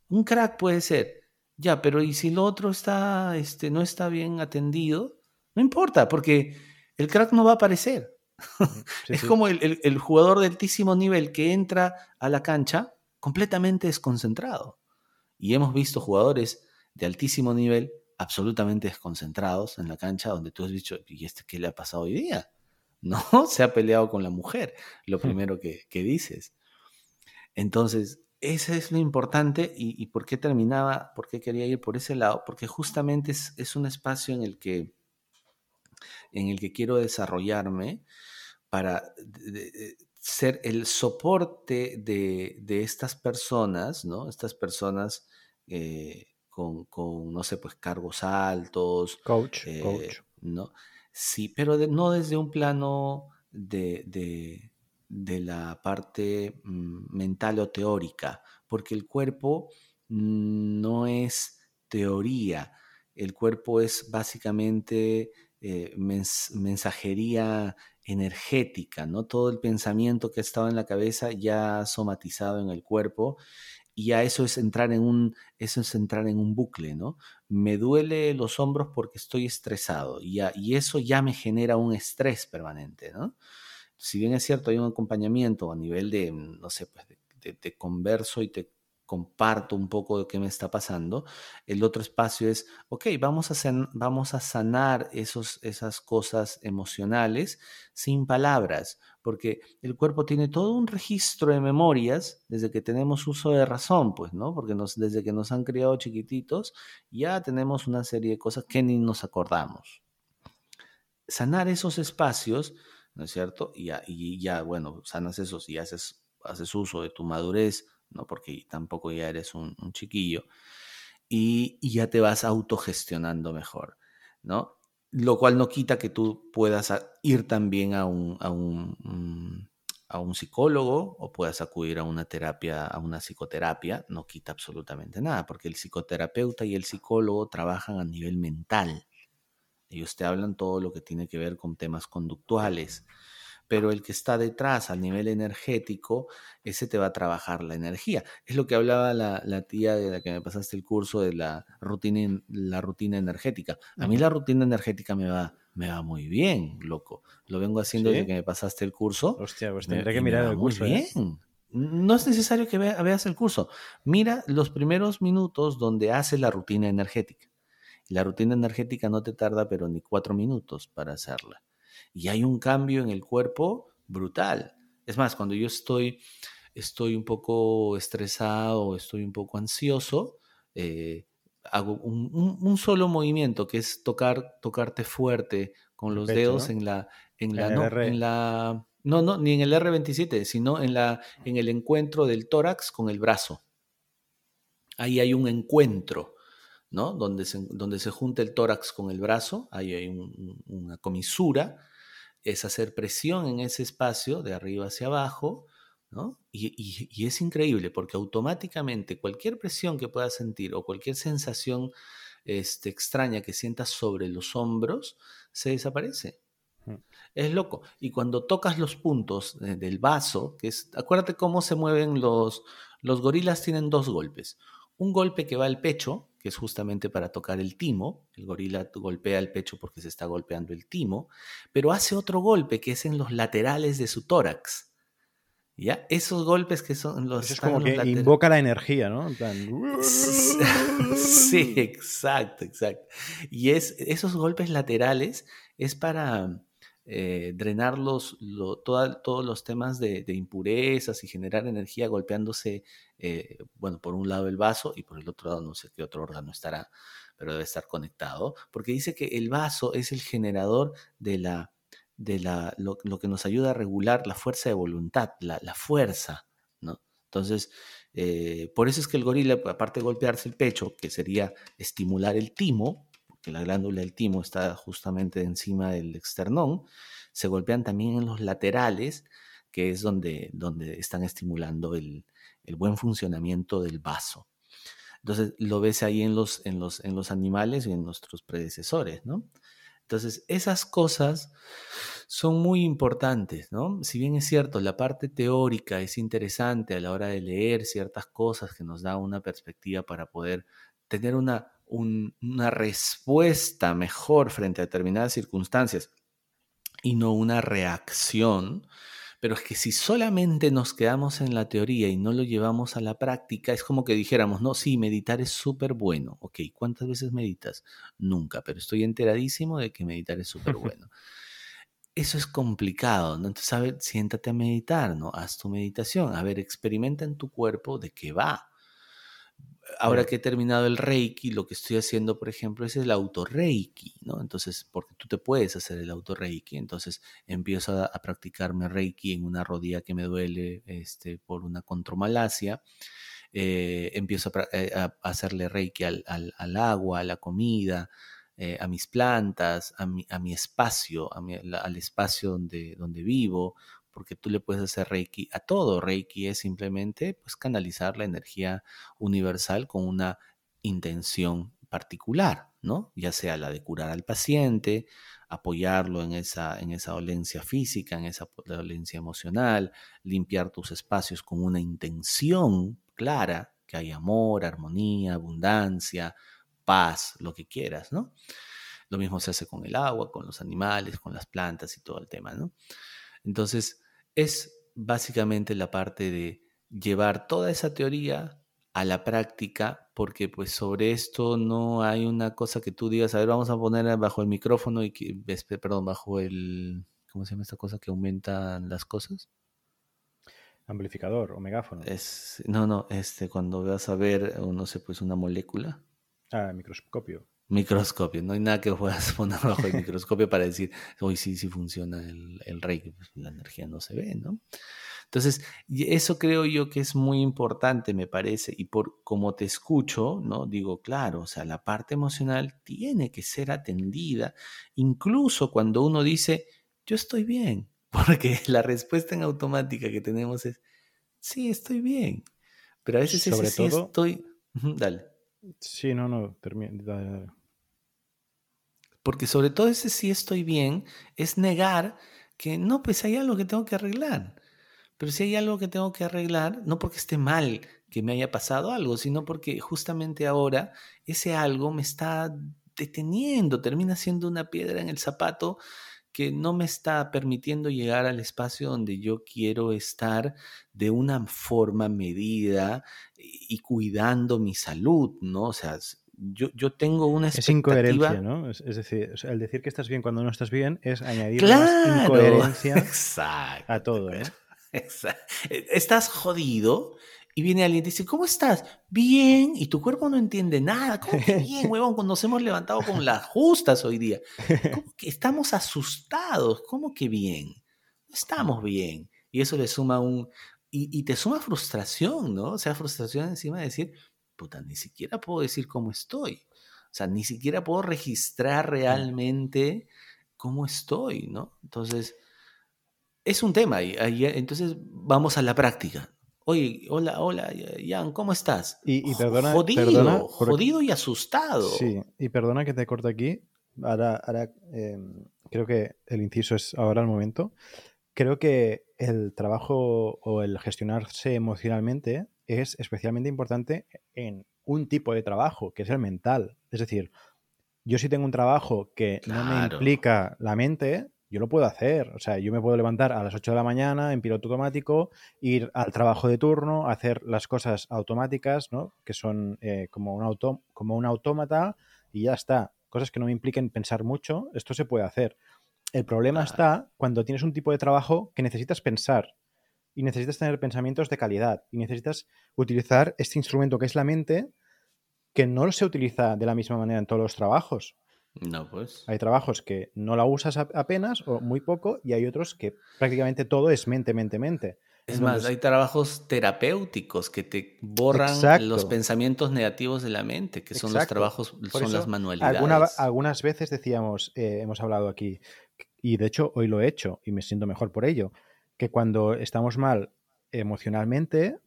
Un crack puede ser, ya, pero ¿y si el otro está, este, no está bien atendido? No importa, porque el crack no va a aparecer. (laughs) es como el, el, jugador de altísimo nivel que entra a la cancha completamente desconcentrado. Y hemos visto jugadores de altísimo nivel absolutamente desconcentrados en la cancha donde tú has dicho, ¿y este qué le ha pasado hoy día? (laughs) No, (laughs) se ha peleado con la mujer, lo primero que, que dices. Entonces, ese es lo importante y, por qué terminaba, por qué quería ir por ese lado, porque justamente es, un espacio en el que en el que quiero desarrollarme para ser el soporte de, estas personas, ¿no? Estas personas eh, con, no sé, pues cargos altos. Coach, eh, coach. ¿no? Sí, pero no desde un plano de, de la parte mm, mental o teórica, porque el cuerpo no es teoría, el cuerpo es básicamente eh, mensajería energética, ¿no? Todo el pensamiento que ha estado en la cabeza ya somatizado en el cuerpo y ya eso es entrar en un eso es entrar en un bucle, ¿no? Me duele los hombros porque estoy estresado y, y eso ya me genera un estrés permanente, ¿no? si bien es cierto, hay un acompañamiento a nivel de, no sé, pues de, converso y te comparto un poco de qué me está pasando. El otro espacio es, ok, vamos a, vamos a sanar esos, esas cosas emocionales sin palabras, porque el cuerpo tiene todo un registro de memorias desde que tenemos uso de razón, pues, ¿no? Porque desde que nos han criado chiquititos, ya tenemos una serie de cosas que ni nos acordamos. Sanar esos espacios, ¿no es cierto? Y ya, y ya bueno, sanas esos y haces, haces uso de tu madurez ¿no? Porque tampoco ya eres un, chiquillo. Y, ya te vas autogestionando mejor, ¿no? Lo cual no quita que tú puedas ir también a un, a un, mm, a un psicólogo o puedas acudir a una terapia, a una psicoterapia, no quita absolutamente nada, porque el psicoterapeuta y el psicólogo trabajan a nivel mental. Ellos te hablan todo lo que tiene que ver con temas conductuales, pero el que está detrás a nivel energético, ese te va a trabajar la energía. Es lo que hablaba la, tía de la que me pasaste el curso de la rutina, la rutina energética. A mí la rutina energética me va, me va muy bien, loco. Lo vengo haciendo desde que me pasaste el curso. Hostia, pues tendré que mirar el curso. Muy ¿eh? bien. No es necesario que veas el curso. Mira los primeros minutos donde haces la rutina energética. La rutina energética no te tarda pero ni cuatro minutos para hacerla y hay un cambio en el cuerpo brutal. Es más, cuando yo estoy, estoy un poco estresado, estoy un poco ansioso, eh, hago un, solo movimiento que es tocar, tocarte fuerte con los dedos en la, en la, no, en la, no, no, ni en el R27, sino en la, en el encuentro del tórax con el brazo. Ahí hay un encuentro. ¿No? Donde se, donde se junta el tórax con el brazo, ahí hay una comisura, es hacer presión en ese espacio de arriba hacia abajo, ¿no? Y, es increíble porque automáticamente cualquier presión que puedas sentir o cualquier sensación este, extraña que sientas sobre los hombros se desaparece. Mm. Es loco. Y cuando tocas los puntos del vaso, que es, acuérdate cómo se mueven los, los gorilas, tienen dos golpes. Un golpe que va al pecho, que es justamente para tocar el timo. El gorila golpea el pecho porque se está golpeando el timo, pero hace otro golpe que es en los laterales de su tórax. ¿Ya? Esos golpes que son los... es como que invoca la energía, ¿no? (laughs) sí, exacto, exacto. Y es, esos golpes laterales es para eh, drenar los, todos los temas de, impurezas y generar energía golpeándose, eh, bueno, por un lado el vaso y por el otro lado no sé qué otro órgano estará, pero debe estar conectado, porque dice que el vaso es el generador de la, de la, lo, que nos ayuda a regular la fuerza de voluntad, la, fuerza, ¿no? Entonces, eh, por eso es que el gorila, aparte de golpearse el pecho, que sería estimular el timo, la glándula del timo está justamente encima del externón, se golpean también en los laterales, que es donde, donde están estimulando el, buen funcionamiento del vaso. Entonces, lo ves ahí en los, en los, en los animales y en nuestros predecesores, ¿no? Entonces, esas cosas son muy importantes, ¿no? Si bien es cierto, la parte teórica es interesante a la hora de leer ciertas cosas que nos da una perspectiva para poder tener una, una respuesta mejor frente a determinadas circunstancias y no una reacción. Pero es que si solamente nos quedamos en la teoría y no lo llevamos a la práctica, es como que dijéramos, no, sí, meditar es súper bueno. Ok, ¿cuántas veces meditas? Nunca, pero estoy enteradísimo de que meditar es súper bueno. (laughs) Eso es complicado, ¿no? Entonces, a ver, siéntate a meditar, ¿no? Haz tu meditación, a ver, experimenta en tu cuerpo de qué va ahora que he terminado el Reiki, lo que estoy haciendo, por ejemplo, es el auto-Reiki, ¿no? Entonces, porque tú te puedes hacer el auto-Reiki, entonces empiezo a, practicarme Reiki en una rodilla que me duele este, por una contromalacia, eh, empiezo eh, a, hacerle Reiki al, agua, a la comida, eh, a mis plantas, a mi, a mi espacio, al espacio donde, donde vivo, porque tú le puedes hacer Reiki a todo. Reiki es simplemente pues, canalizar la energía universal con una intención particular, ¿no? Ya sea la de curar al paciente, apoyarlo en esa, en esa dolencia física, en esa dolencia emocional, limpiar tus espacios con una intención clara, que hay amor, armonía, abundancia, paz, lo que quieras, ¿no? Lo mismo se hace con el agua, con los animales, con las plantas y todo el tema, ¿no? Entonces, es básicamente la parte de llevar toda esa teoría a la práctica, porque pues sobre esto no hay una cosa que tú digas, a ver, vamos a poner bajo el micrófono y que, perdón, bajo el, ¿cómo se llama esta cosa que aumenta las cosas? Amplificador o megáfono. Es, no, no, este, cuando vas a ver, no sé, pues una molécula. Ah, microscopio. Microscopio, no hay nada que puedas (laughs) poner bajo el microscopio para decir, hoy sí, sí funciona el, el rey, pues, la energía no se ve, ¿no? Entonces, eso creo yo que es muy importante, me parece, y por como te escucho, ¿no? Digo, claro, o sea, la parte emocional tiene que ser atendida, incluso cuando uno dice, yo estoy bien, (laughs) porque la respuesta en automática que tenemos es, sí, estoy bien, pero a veces Sobre sí estoy... Dale. Sí, no, no, termina. Porque sobre todo ese sí estoy bien es negar que no, pues hay algo que tengo que arreglar. Pero si hay algo que tengo que arreglar, no porque esté mal que me haya pasado algo, sino porque justamente ahora ese algo me está deteniendo, termina siendo una piedra en el zapato que no me está permitiendo llegar al espacio donde yo quiero estar de una forma medida y cuidando mi salud, ¿no? O sea, yo, yo tengo una expectativa... Es incoherencia, ¿no? Es, decir, el decir que estás bien cuando no estás bien es añadir más incoherencia (laughs) a todo, ¿eh? (laughs) E, estás jodido y viene alguien y te dice, ¿cómo estás? Bien, y tu cuerpo no entiende nada. ¿Cómo que (laughs) bien, huevón? Cuando nos hemos levantado con las justas hoy día. ¿Cómo que estamos asustados? ¿Cómo que bien? No estamos bien. Y eso le suma un... Y, y te suma frustración, ¿no? O sea, frustración encima de decir, puta, ni siquiera puedo decir cómo estoy. O sea, ni siquiera puedo registrar realmente cómo estoy, ¿no? Entonces es un tema. Y, entonces vamos a la práctica. Oye, hola, hola, Jan, ¿cómo estás? Y, perdona, jodido, jodido y asustado. Sí, y perdona que te corte aquí. Ahora, ahora em, creo que el inciso es ahora el momento. Creo que el trabajo o el gestionarse emocionalmente es especialmente importante en un tipo de trabajo, que es el mental. Es decir, yo si tengo un trabajo que no me implica la mente, yo lo puedo hacer. O sea, yo me puedo levantar a las 8 de la mañana en piloto automático, ir al trabajo de turno, hacer las cosas automáticas, ¿no? Que son eh, como, un auto, como un autómata y ya está. Cosas que no me impliquen pensar mucho, esto se puede hacer. El problema está cuando tienes un tipo de trabajo que necesitas pensar y necesitas tener pensamientos de calidad y necesitas utilizar este instrumento que es la mente que no se utiliza de la misma manera en todos los trabajos. No, pues. Hay trabajos que no la usas apenas o muy poco y hay otros que prácticamente todo es mente, mente, mente. Es más, hay trabajos terapéuticos que te borran los pensamientos negativos de la mente, que son los trabajos, son las manualidades. algunas veces decíamos, eh, hemos hablado aquí, y de hecho hoy lo he hecho y me siento mejor por ello, que cuando estamos mal emocionalmente,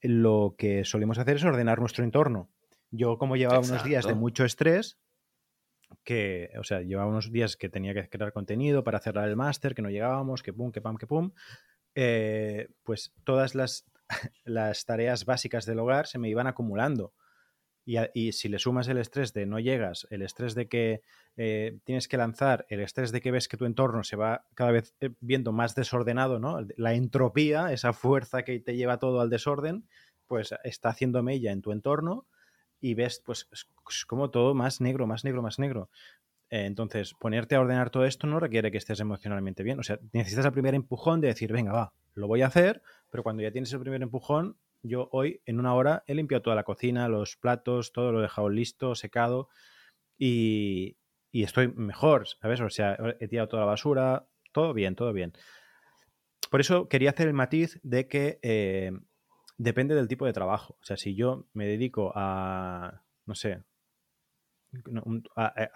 lo que solemos hacer es ordenar nuestro entorno. Yo como llevaba unos días de mucho estrés, que, o sea, llevaba unos días que tenía que crear contenido para cerrar el máster, que no llegábamos, que pum, que pam, que pum, eh, pues todas las, (laughs) las, tareas básicas del hogar se me iban acumulando. Y, si le sumas el estrés de no llegas, el estrés de que eh, tienes que lanzar, el estrés de que ves que tu entorno se va cada vez eh, viendo más desordenado, ¿no? La entropía, esa fuerza que te lleva todo al desorden, pues está haciendo mella en tu entorno y ves pues como todo más negro, más negro, más negro. Eh, entonces, ponerte a ordenar todo esto no requiere que estés emocionalmente bien. O sea, necesitas el primer empujón de decir, venga, va, lo voy a hacer, pero cuando ya tienes el primer empujón, yo hoy en una hora he limpiado toda la cocina, los platos, todo lo he dejado listo, secado y, y estoy mejor, ¿sabes? O sea, he tirado toda la basura, todo bien, todo bien. Por eso quería hacer el matiz de que eh, depende del tipo de trabajo. O sea, si yo me dedico a, no sé,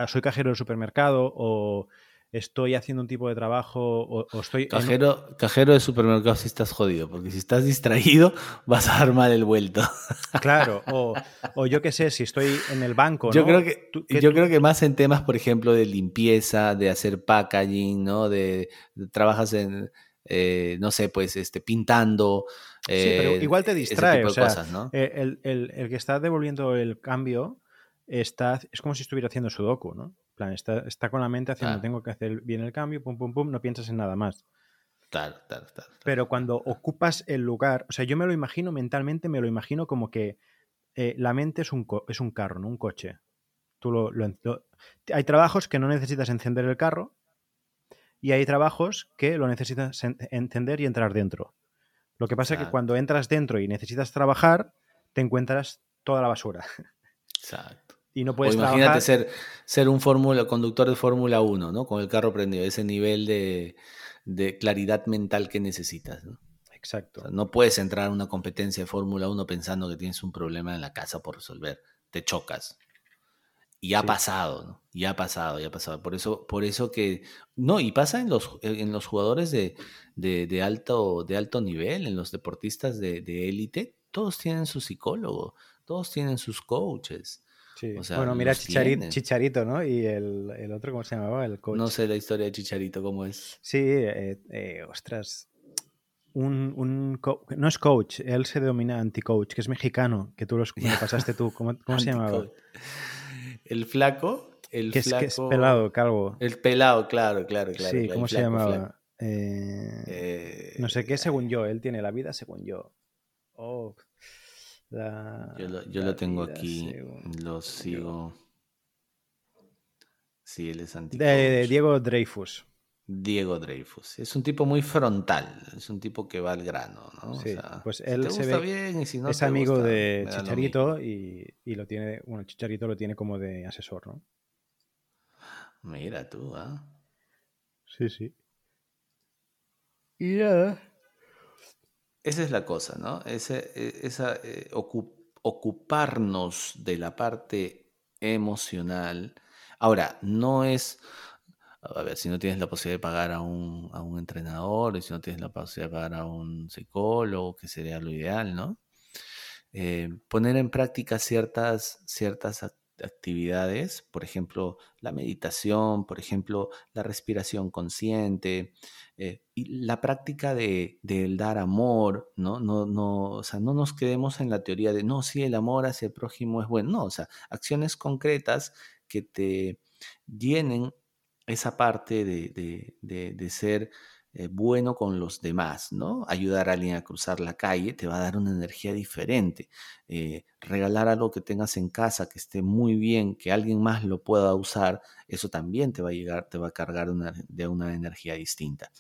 soy cajero del supermercado o estoy haciendo un tipo de trabajo o, estoy... Cajero, cajero de supermercado si estás jodido, porque si estás distraído (laughs) vas a dar mal el vuelto. (laughs) Claro, o, yo qué sé, si estoy en el banco. Yo, creo, que, yo creo que más en temas, por ejemplo, de limpieza, de hacer packaging, ¿no? De, trabajas en, eh, no sé, pues este, pintando. sí, pero eh, igual te distrae. o sea, eh, el, el, el, que está devolviendo el cambio está, es como si estuviera haciendo sudoku, ¿no? plan, está, está con la mente haciendo, tengo que hacer bien el cambio, pum, pum, pum, no piensas en nada más. Claro, claro, claro. Pero cuando ocupas el lugar, o sea, yo me lo imagino mentalmente, me lo imagino como que eh, la mente es un, es un carro, no un coche. Tú lo, hay trabajos que no necesitas encender el carro y hay trabajos que lo necesitas encender y entrar dentro. Lo que pasa es que cuando entras dentro y necesitas trabajar, te encuentras toda la basura. (laughs) Exacto. Y no puedes imagínate ser, ser un fórmula, conductor de Fórmula 1, ¿no? Con el carro prendido, ese nivel de, de claridad mental que necesitas. ¿no? Exacto. no puedes entrar a una competencia de Fórmula 1 pensando que tienes un problema en la casa por resolver. Te chocas. Y ha pasado, ¿no? Y ha pasado, ya ha pasado. Por eso, por eso que. No, y pasa en los, en los jugadores de, de, alto, de alto nivel, en los deportistas de élite. todos tienen su psicólogo, todos tienen sus coaches bueno, mira Chicharito, ¿no? Y el, otro, ¿cómo se llamaba? El coach. No sé la historia de Chicharito, ¿cómo es? Sí, eh, eh, ostras. Un, no es coach, él se denomina anti-coach, que es mexicano, que tú lo (laughs) pasaste tú. ¿Cómo, se llamaba? El flaco. El que, flaco, es, pelado, calvo. El pelado, claro, claro, claro. Sí, ¿cómo se llamaba? Eh, no sé qué, según yo. Él tiene la vida según yo. Oh, yo lo, tengo aquí, lo sigo. Sí, él es antiguo. De, Diego Dreyfus. Diego Dreyfus. Es un tipo muy frontal, es un tipo que va al grano, ¿no? Sí, pues él se ve, bien y si no es amigo de Chicharito y, lo tiene, bueno, Chicharito lo tiene como de asesor, ¿no? Mira tú, ¿ah? Sí, sí. Y nada, esa es la cosa, ¿no? Ese, e, esa, eh, ocuparnos de la parte emocional. Ahora, no es, a ver, si no tienes la posibilidad de pagar a un, a un entrenador, y si no tienes la posibilidad de pagar a un psicólogo, que sería lo ideal, ¿no? Eh, poner en práctica ciertas, ciertas actividades, por ejemplo, la meditación, por ejemplo, la respiración consciente, eh, y la práctica de, del dar amor, ¿no? No, no, o sea, no nos quedemos en la teoría de, no, sí, el amor hacia el prójimo es bueno, no, o sea, acciones concretas que te llenen esa parte de, de ser eh, bueno con los demás, ¿no? Ayudar a alguien a cruzar la calle te va a dar una energía diferente. Eh, regalar algo que tengas en casa que esté muy bien, que alguien más lo pueda usar, eso también te va a llegar, te va a cargar de una energía distinta.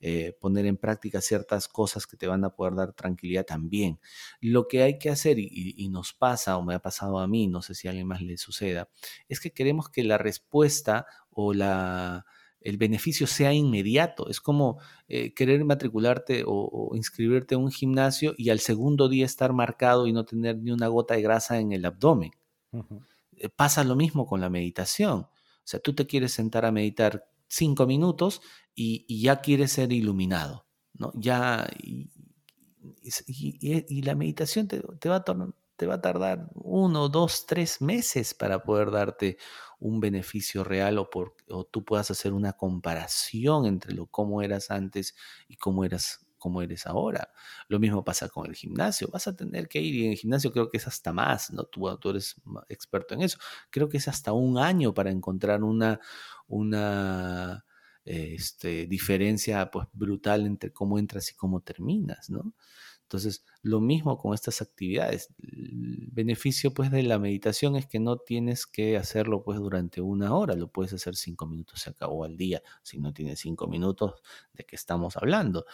Eh, poner en práctica ciertas cosas que te van a poder dar tranquilidad también. Lo que hay que hacer, y, y nos pasa, o me ha pasado a mí, no sé si a alguien más le suceda, es que queremos que la respuesta o la el beneficio sea inmediato. Es como eh, querer matricularte o, inscribirte en un gimnasio y al segundo día estar marcado y no tener ni una gota de grasa en el abdomen. Eh, pasa lo mismo con la meditación. O sea, tú te quieres sentar a meditar cinco minutos y, ya quieres ser iluminado. ¿no? Ya, y, la meditación te, va a te va a tardar uno, dos, tres meses para poder darte un beneficio real o, por, o tú puedas hacer una comparación entre lo cómo eras antes y cómo eras cómo eres ahora. Lo mismo pasa con el gimnasio. Vas a tener que ir y en el gimnasio creo que es hasta más, ¿no? Tú, tú eres experto en eso. Creo que es hasta un año para encontrar una, una este, diferencia pues, brutal entre cómo entras y cómo terminas, ¿no? Entonces, lo mismo con estas actividades. El beneficio pues de la meditación es que no tienes que hacerlo pues durante una hora, lo puedes hacer cinco minutos, se acabó al día. Si no tienes cinco minutos, ¿de qué estamos hablando?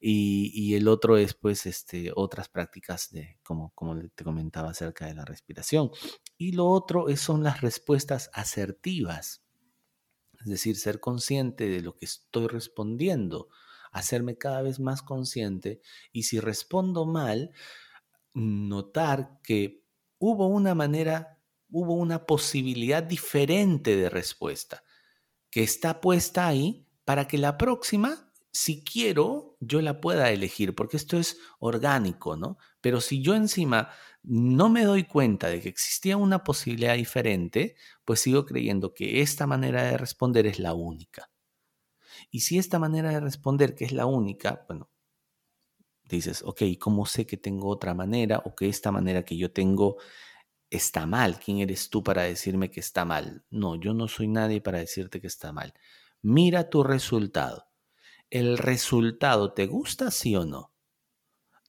Y, el otro es pues este, otras prácticas de, como, como te comentaba acerca de la respiración. Y lo otro es, son las respuestas asertivas, es decir, ser consciente de lo que estoy respondiendo hacerme cada vez más consciente y si respondo mal, notar que hubo una manera, hubo una posibilidad diferente de respuesta que está puesta ahí para que la próxima, si quiero, yo la pueda elegir, porque esto es orgánico, ¿no? Pero si yo encima no me doy cuenta de que existía una posibilidad diferente, pues sigo creyendo que esta manera de responder es la única. Y si esta manera de responder, que es la única, bueno, dices, ok, ¿cómo sé que tengo otra manera o que esta manera que yo tengo está mal? ¿Quién eres tú para decirme que está mal? No, yo no soy nadie para decirte que está mal. Mira tu resultado. ¿El resultado te gusta, sí o no?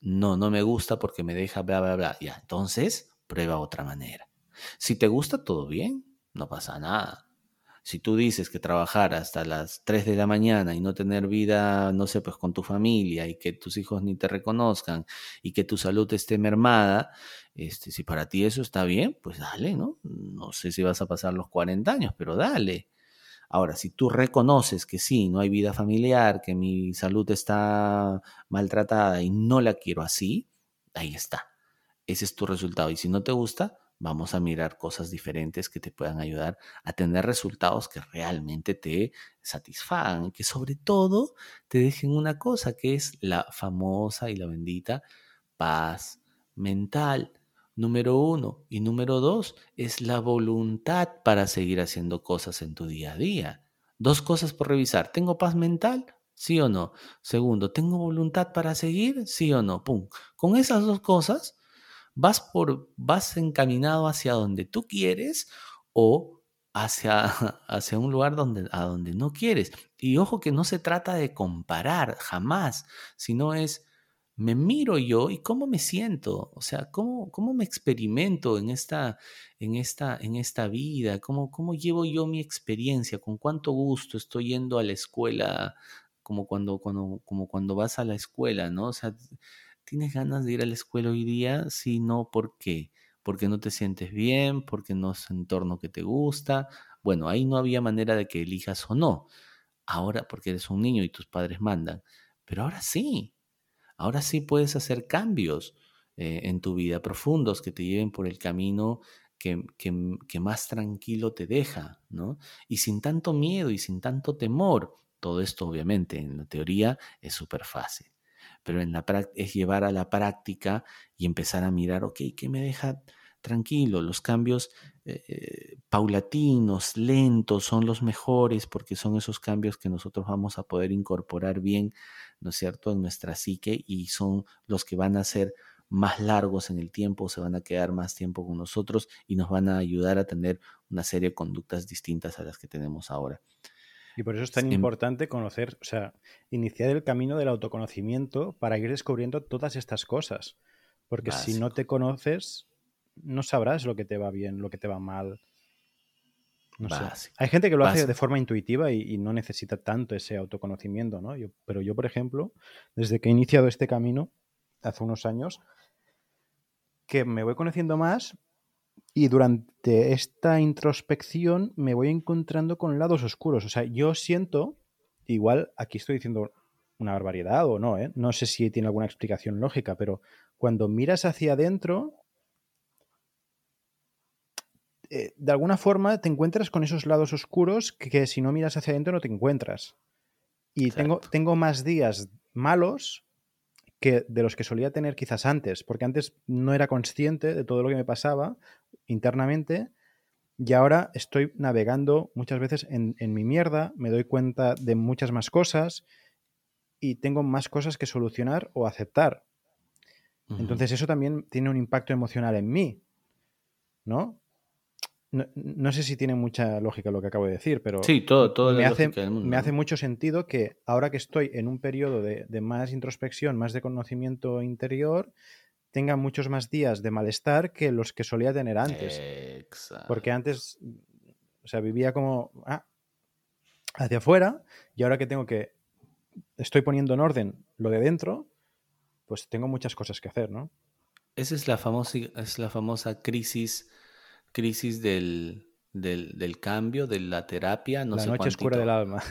No, no me gusta porque me deja bla, bla, bla. Ya, entonces prueba otra manera. Si te gusta, todo bien, no pasa nada. Si tú dices que trabajar hasta las 3 de la mañana y no tener vida, no sé, pues con tu familia y que tus hijos ni te reconozcan y que tu salud esté mermada, este, si para ti eso está bien, pues dale, ¿no? No sé si vas a pasar los 40 años, pero dale. Ahora, si tú reconoces que sí, no hay vida familiar, que mi salud está maltratada y no la quiero así, ahí está. Ese es tu resultado. Y si no te gusta, vamos a mirar cosas diferentes que te puedan ayudar a tener resultados que realmente te satisfagan, que sobre todo te dejen una cosa que es la famosa y la bendita paz mental número uno. Y número dos es la voluntad para seguir haciendo cosas en tu día a día. Dos cosas por revisar. ¿Tengo paz mental? ¿Sí o no? Segundo, ¿tengo voluntad para seguir? ¿Sí o no? Pum. Con esas dos cosas vas por vas encaminado hacia donde tú quieres o hacia, (laughs) hacia un lugar donde, a donde no quieres. Y ojo que no se trata de comparar jamás, sino es me miro yo y cómo me siento, o sea, cómo, cómo me experimento en esta, en esta, en esta vida, ¿Cómo, cómo llevo yo mi experiencia, con cuánto gusto estoy yendo a la escuela, como cuando, cuando, como cuando vas a la escuela, ¿no? O sea, ¿tienes ganas de ir a la escuela hoy día? Sí, no, ¿por qué? Porque no te sientes bien, porque no es un entorno que te gusta. Bueno, ahí no había manera de que elijas o no. Ahora, porque eres un niño y tus padres mandan. Pero ahora sí, Ahora sí puedes hacer cambios eh, en tu vida profundos que te lleven por el camino que, que, más tranquilo te deja, ¿no? Y sin tanto miedo y sin tanto temor. Todo esto obviamente en la teoría es súper fácil, pero en la es llevar a la práctica y empezar a mirar, ok, ¿qué me deja tranquilo? Los cambios eh, eh, paulatinos, lentos, son los mejores porque son esos cambios que nosotros vamos a poder incorporar bien ¿no es cierto?, en nuestra psique y son los que van a ser más largos en el tiempo, se van a quedar más tiempo con nosotros y nos van a ayudar a tener una serie de conductas distintas a las que tenemos ahora. Y por eso es tan em importante conocer, o sea, iniciar el camino del autoconocimiento para ir descubriendo todas estas cosas. Porque si no te conoces, no sabrás lo que te va bien, lo que te va mal. Hay gente que lo hace de forma intuitiva y, no necesita tanto ese autoconocimiento, ¿no? pero yo, por ejemplo, desde que he iniciado este camino, hace unos años, que me voy conociendo más y durante esta introspección me voy encontrando con lados oscuros. O sea, yo siento, igual aquí estoy diciendo una barbaridad o no, ¿eh? no sé si tiene alguna explicación lógica, pero cuando miras hacia adentro, eh, de alguna forma te encuentras con esos lados oscuros que, si no miras hacia adentro no te encuentras. Y tengo, tengo más días malos que de los que solía tener quizás antes, porque antes no era consciente de todo lo que me pasaba internamente y ahora estoy navegando muchas veces en, mi mierda, me doy cuenta de muchas más cosas y tengo más cosas que solucionar o aceptar. Entonces eso también tiene un impacto emocional en mí, ¿no? No, sé si tiene mucha lógica lo que acabo de decir, pero sí, todo, todo me, hace, me hace mucho sentido que ahora que estoy en un periodo de, más introspección, más de conocimiento interior, tenga muchos más días de malestar que los que solía tener antes. Porque antes, o sea, vivía como ah, hacia afuera y ahora que tengo que, estoy poniendo en orden lo de dentro, pues tengo muchas cosas que hacer, ¿no? Esa es la famosa, es la famosa crisis crisis del, del, cambio, de la terapia. No la noche oscura del alma.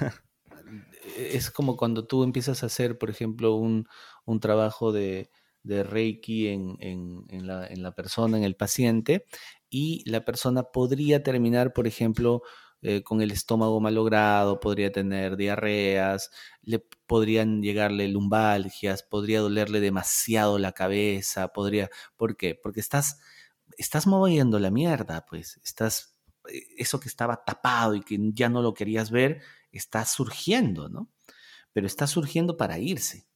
Es como cuando tú empiezas a hacer, por ejemplo, un, un trabajo de, de Reiki en, en, en, la, en, la, persona, en el paciente, y la persona podría terminar, por ejemplo, eh, con el estómago malogrado, podría tener diarreas, le podrían llegarle lumbalgias, podría dolerle demasiado la cabeza, podría, ¿por qué? Porque estás estás moviendo la mierda, pues, estás, eh, eso que estaba tapado y que ya no lo querías ver, está surgiendo, ¿no? Pero está surgiendo para irse.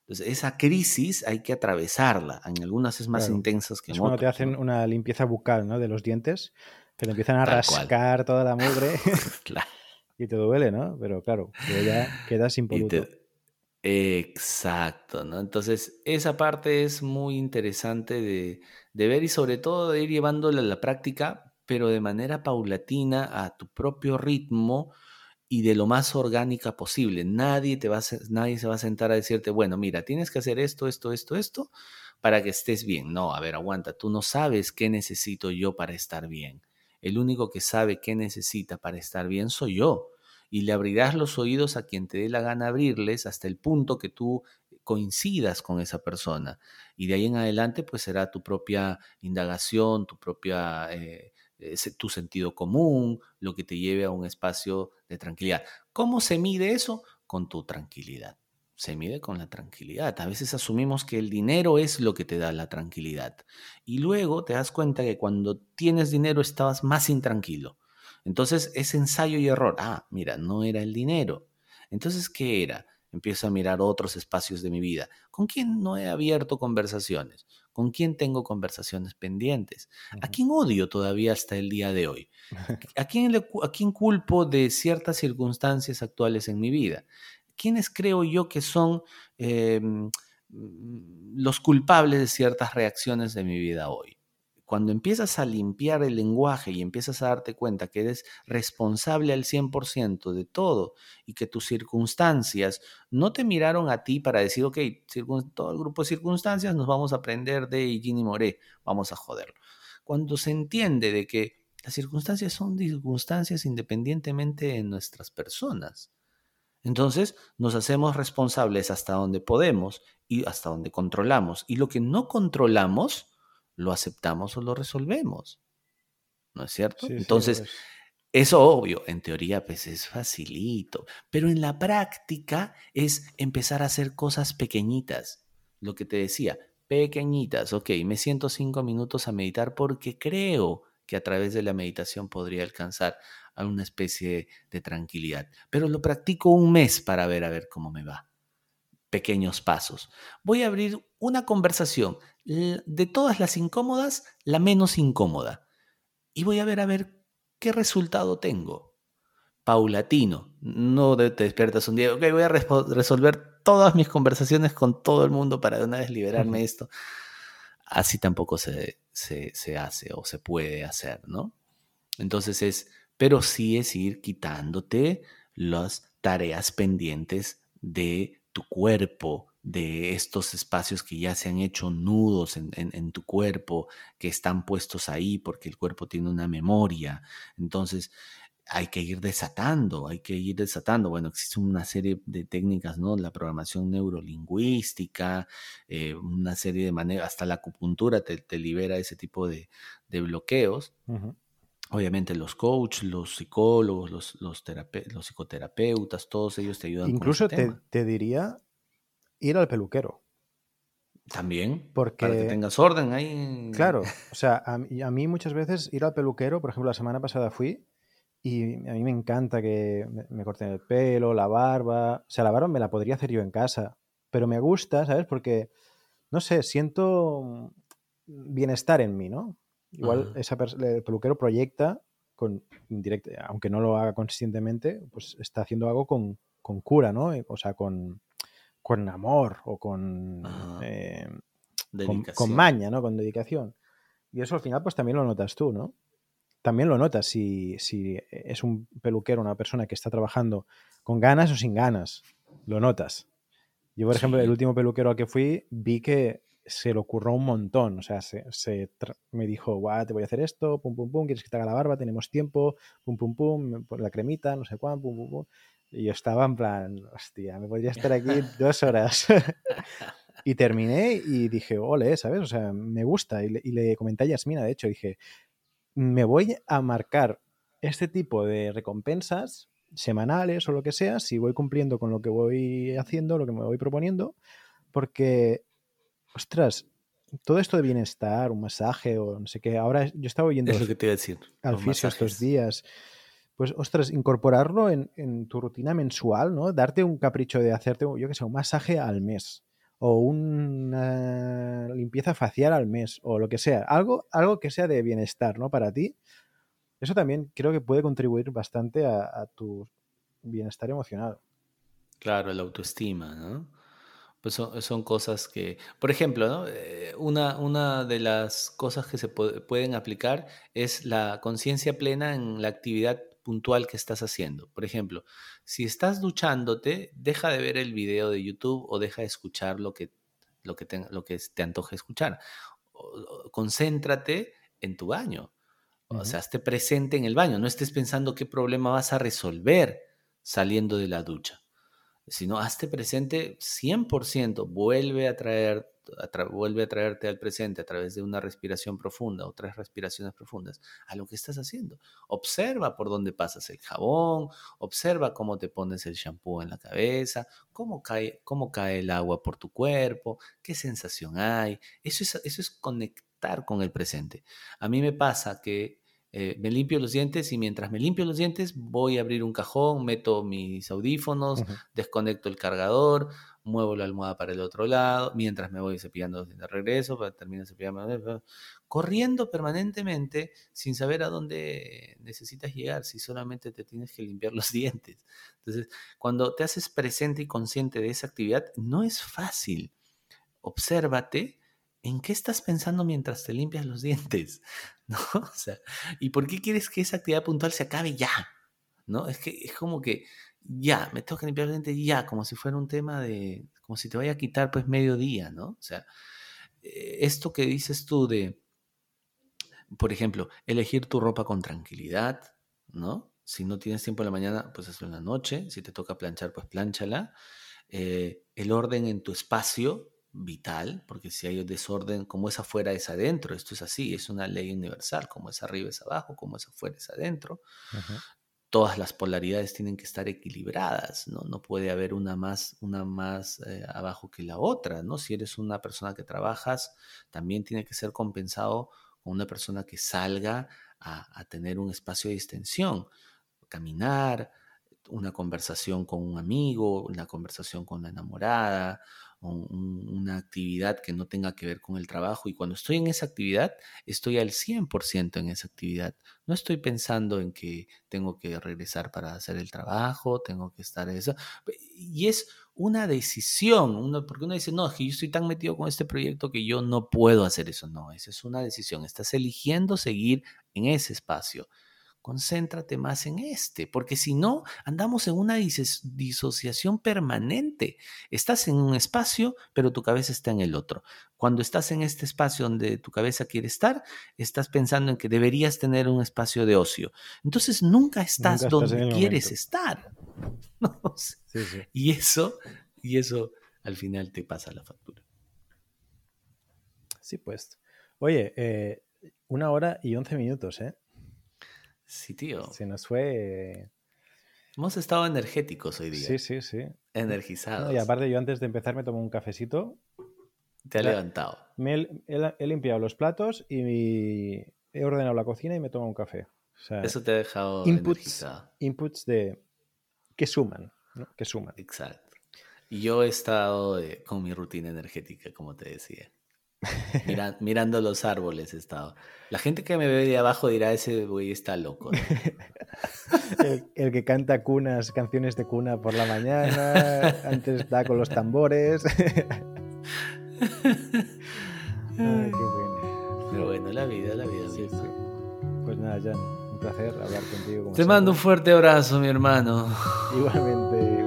Entonces, esa crisis hay que atravesarla. En algunas es más intensa que en es Cuando te hacen una limpieza bucal, ¿no? De los dientes, que te empiezan a rascar toda la mugre. (laughs) claro. (laughs) Y te duele, ¿no? Pero claro, ya quedas impoluto. Exacto, ¿no? Entonces, esa parte es muy interesante de, de ver y sobre todo de ir llevándola a la práctica, pero de manera paulatina, a tu propio ritmo y de lo más orgánica posible. Nadie, te va a, nadie se va a sentar a decirte, bueno, mira, tienes que hacer esto, esto, esto, esto, para que estés bien. No, a ver, aguanta, tú no sabes qué necesito yo para estar bien. El único que sabe qué necesita para estar bien soy yo y le abrirás los oídos a quien te dé la gana abrirles hasta el punto que tú coincidas con esa persona. Y de ahí en adelante, pues será tu propia indagación, tu propia, eh, tu sentido común, lo que te lleve a un espacio de tranquilidad. ¿Cómo se mide eso? Con tu tranquilidad. Se mide con la tranquilidad. A veces asumimos que el dinero es lo que te da la tranquilidad. Y luego te das cuenta que cuando tienes dinero estabas más intranquilo entonces es ensayo y error. Ah, mira, no era el dinero. Entonces, ¿qué era? Empiezo a mirar otros espacios de mi vida. ¿Con quién no he abierto conversaciones? ¿Con quién tengo conversaciones pendientes? ¿A quién odio todavía hasta el día de hoy? (laughs) ¿A quién, a quién culpo de ciertas circunstancias actuales en mi vida? ¿Quiénes creo yo que son em, los culpables de ciertas reacciones de mi vida hoy? Cuando empiezas a limpiar el lenguaje y empiezas a darte cuenta que eres responsable al 100% de todo y que tus circunstancias no te miraron a ti para decir, ok, todo el grupo de circunstancias nos vamos a aprender de Ginny Moré, vamos a joderlo. Cuando se entiende de que las circunstancias son circunstancias independientemente de nuestras personas. Entonces nos hacemos responsables hasta donde podemos y hasta donde controlamos. Y lo que no controlamos, lo aceptamos o lo resolvemos. ¿No es cierto? Entonces, eso obvio, en teoría pues es facilito, pero en la práctica es empezar a hacer cosas pequeñitas. Lo que te decía, pequeñitas, ok, me siento cinco minutos a meditar porque creo que a través de la meditación podría alcanzar a una especie de tranquilidad, pero lo practico un mes para ver a ver cómo me va pequeños pasos. Voy a abrir una conversación de todas las incómodas, la menos incómoda. Y voy a ver a ver qué resultado tengo. Paulatino. No te despiertas un día, ok, voy a resolver todas mis conversaciones con todo el mundo para de una vez liberarme de esto. Así tampoco se, se, se hace o se puede hacer, ¿no? Entonces es, pero sí es ir quitándote las tareas pendientes de tu cuerpo, de estos espacios que ya se han hecho nudos en, tu cuerpo, que están puestos ahí porque el cuerpo tiene una memoria. Entonces, hay que ir desatando, hay que ir desatando. Bueno, existe una serie de técnicas, ¿no? La programación neurolingüística, eh, una serie de maneras, hasta la acupuntura te, libera ese tipo de, bloqueos. Obviamente los coaches, los psicólogos, los, los, los, psicoterapeutas, todos ellos te ayudan. Incluso con te, te diría ir al peluquero. También, Porque, para que tengas orden ahí. Claro, (laughs) o sea, a, mí muchas veces ir al peluquero, por ejemplo, la semana pasada fui y a mí me encanta que me, corten el pelo, la barba. O sea, la barba me la podría hacer yo en casa, pero me gusta, ¿sabes? Porque, no sé, siento bienestar en mí, ¿no? Igual esa el peluquero proyecta con aunque no lo haga conscientemente, pues está haciendo algo con, cura, ¿no? O sea, con, con amor o con, eh, con, maña, ¿no? Con dedicación. Y eso al final, pues también lo notas tú, ¿no? También lo notas si, si es un peluquero, una persona que está trabajando con ganas o sin ganas. Lo notas. Yo, por ejemplo, el último peluquero al que fui, vi que se le ocurrió un montón. O sea, se, me dijo, guau, te voy a hacer esto, pum, pum, pum, quieres que te haga la barba, tenemos tiempo, pum, pum, pum, la cremita, no sé cuán, pum, pum, pum. Y yo estaba en plan, hostia, me podría estar aquí (laughs) dos horas. (laughs) y terminé y dije, ole, ¿sabes? O sea, me gusta. Y le, y le comenté a Yasmina, de hecho, dije, me voy a marcar este tipo de recompensas semanales o lo que sea, si voy cumpliendo con lo que voy haciendo, lo que me voy proponiendo, porque ostras, todo esto de bienestar, un masaje o no sé qué, ahora yo estaba oyendo es lo que te iba a decir, al fisio estos días, pues ostras, incorporarlo en, tu rutina mensual, ¿no? Darte un capricho de hacerte, yo sé, un masaje al mes o una limpieza facial al mes o lo que sea, algo, algo que sea de bienestar, ¿no? Para ti. Eso también creo que puede contribuir bastante a tu bienestar emocional. Claro, la autoestima, ¿no? Pues son, cosas que, por ejemplo, ¿no? Eh, una, una, de las cosas que se pueden aplicar es la conciencia plena en la actividad puntual que estás haciendo. Por ejemplo, si estás duchándote, deja de ver el video de YouTube o deja de escuchar lo que, lo que, te, lo que te antoje escuchar. concéntrate en tu baño. O sea, esté presente en el baño. No estés pensando qué problema vas a resolver saliendo de la ducha sino hazte presente 100%, vuelve a, traer, vuelve a traerte al presente a través de una respiración profunda o tres respiraciones profundas a lo que estás haciendo. Observa por dónde pasas el jabón, observa cómo te pones el shampoo en la cabeza, cómo cae, cómo cae el agua por tu cuerpo, qué sensación hay. Eso es, eso es conectar con el presente. A mí me pasa que eh, me limpio los dientes y mientras me limpio los dientes voy a abrir un cajón, meto mis audífonos, desconecto el cargador, muevo la almohada para el otro lado, mientras me voy cepillando de regreso, para terminar cepillando, corriendo permanentemente sin saber a dónde necesitas llegar, si solamente te tienes que limpiar los (laughs) dientes. Entonces, cuando te haces presente y consciente de esa actividad, no es fácil. Obsérvate ¿en qué estás pensando mientras te limpias los (laughs) dientes? ¿No? O sea, ¿y por qué quieres que esa actividad puntual se acabe ya? ¿No? Es que es como que ya, me tengo que limpiar los dientes ya, como si fuera un tema de, como si te vaya a quitar pues medio día, ¿no? O sea, eh, esto que dices tú de, por ejemplo, elegir tu ropa con tranquilidad, ¿no? Si no tienes tiempo en la mañana, pues hazlo en la noche. Si te toca planchar, pues planchala. Eh, el orden en tu espacio, vital, porque si hay desorden, como es afuera es adentro, esto es así, es una ley universal, como es arriba es abajo, como es afuera es adentro. Todas las polaridades tienen que estar equilibradas, ¿no? No puede haber una más, una más eh, abajo que la otra, ¿no? Si eres una persona que trabajas, también tiene que ser compensado con una persona que salga a, a tener un espacio de distensión, caminar, una conversación con un amigo, una conversación con la enamorada, una actividad que no tenga que ver con el trabajo y cuando estoy en esa actividad, estoy al 100% en esa actividad. No estoy pensando en que tengo que regresar para hacer el trabajo, tengo que estar eso. Y es una decisión, uno, porque uno dice, no, es que yo estoy tan metido con este proyecto que yo no puedo hacer eso. No, esa es una decisión. Estás eligiendo seguir en ese espacio concéntrate más en este, porque si no, andamos en una disociación permanente. Estás en un espacio, pero tu cabeza está en el otro. Cuando estás en este espacio donde tu cabeza quiere estar, estás pensando en que deberías tener un espacio de ocio. Entonces nunca estás, donde quieres estar. (laughs) Y eso, y eso al final te pasa la factura. Sí, pues. Oye, eh, una hora y once minutos, ¿eh? Sí, tío. Se nos fue. Hemos estado energéticos hoy día. Sí, sí, sí. Energizados. y aparte, yo antes de empezar me tomo un cafecito. Te ha levantado. Me he, limpiado los platos y he ordenado la cocina y me tomo un café. Eso te ha dejado inputs, inputs de que suman, Que suman. Exacto. Y yo he estado eh, con mi rutina energética, como te decía mirando los árboles he estado. La gente que me ve de abajo dirá, ese güey está loco. (laughs) el, que canta cunas, canciones de cuna por la mañana, antes da con los tambores. (laughs) Ay, qué bueno. Pero bueno, la vida, la vida. Sí, Pues nada, Jan, un placer hablar contigo. Te mando un fuerte abrazo, mi hermano. Igualmente.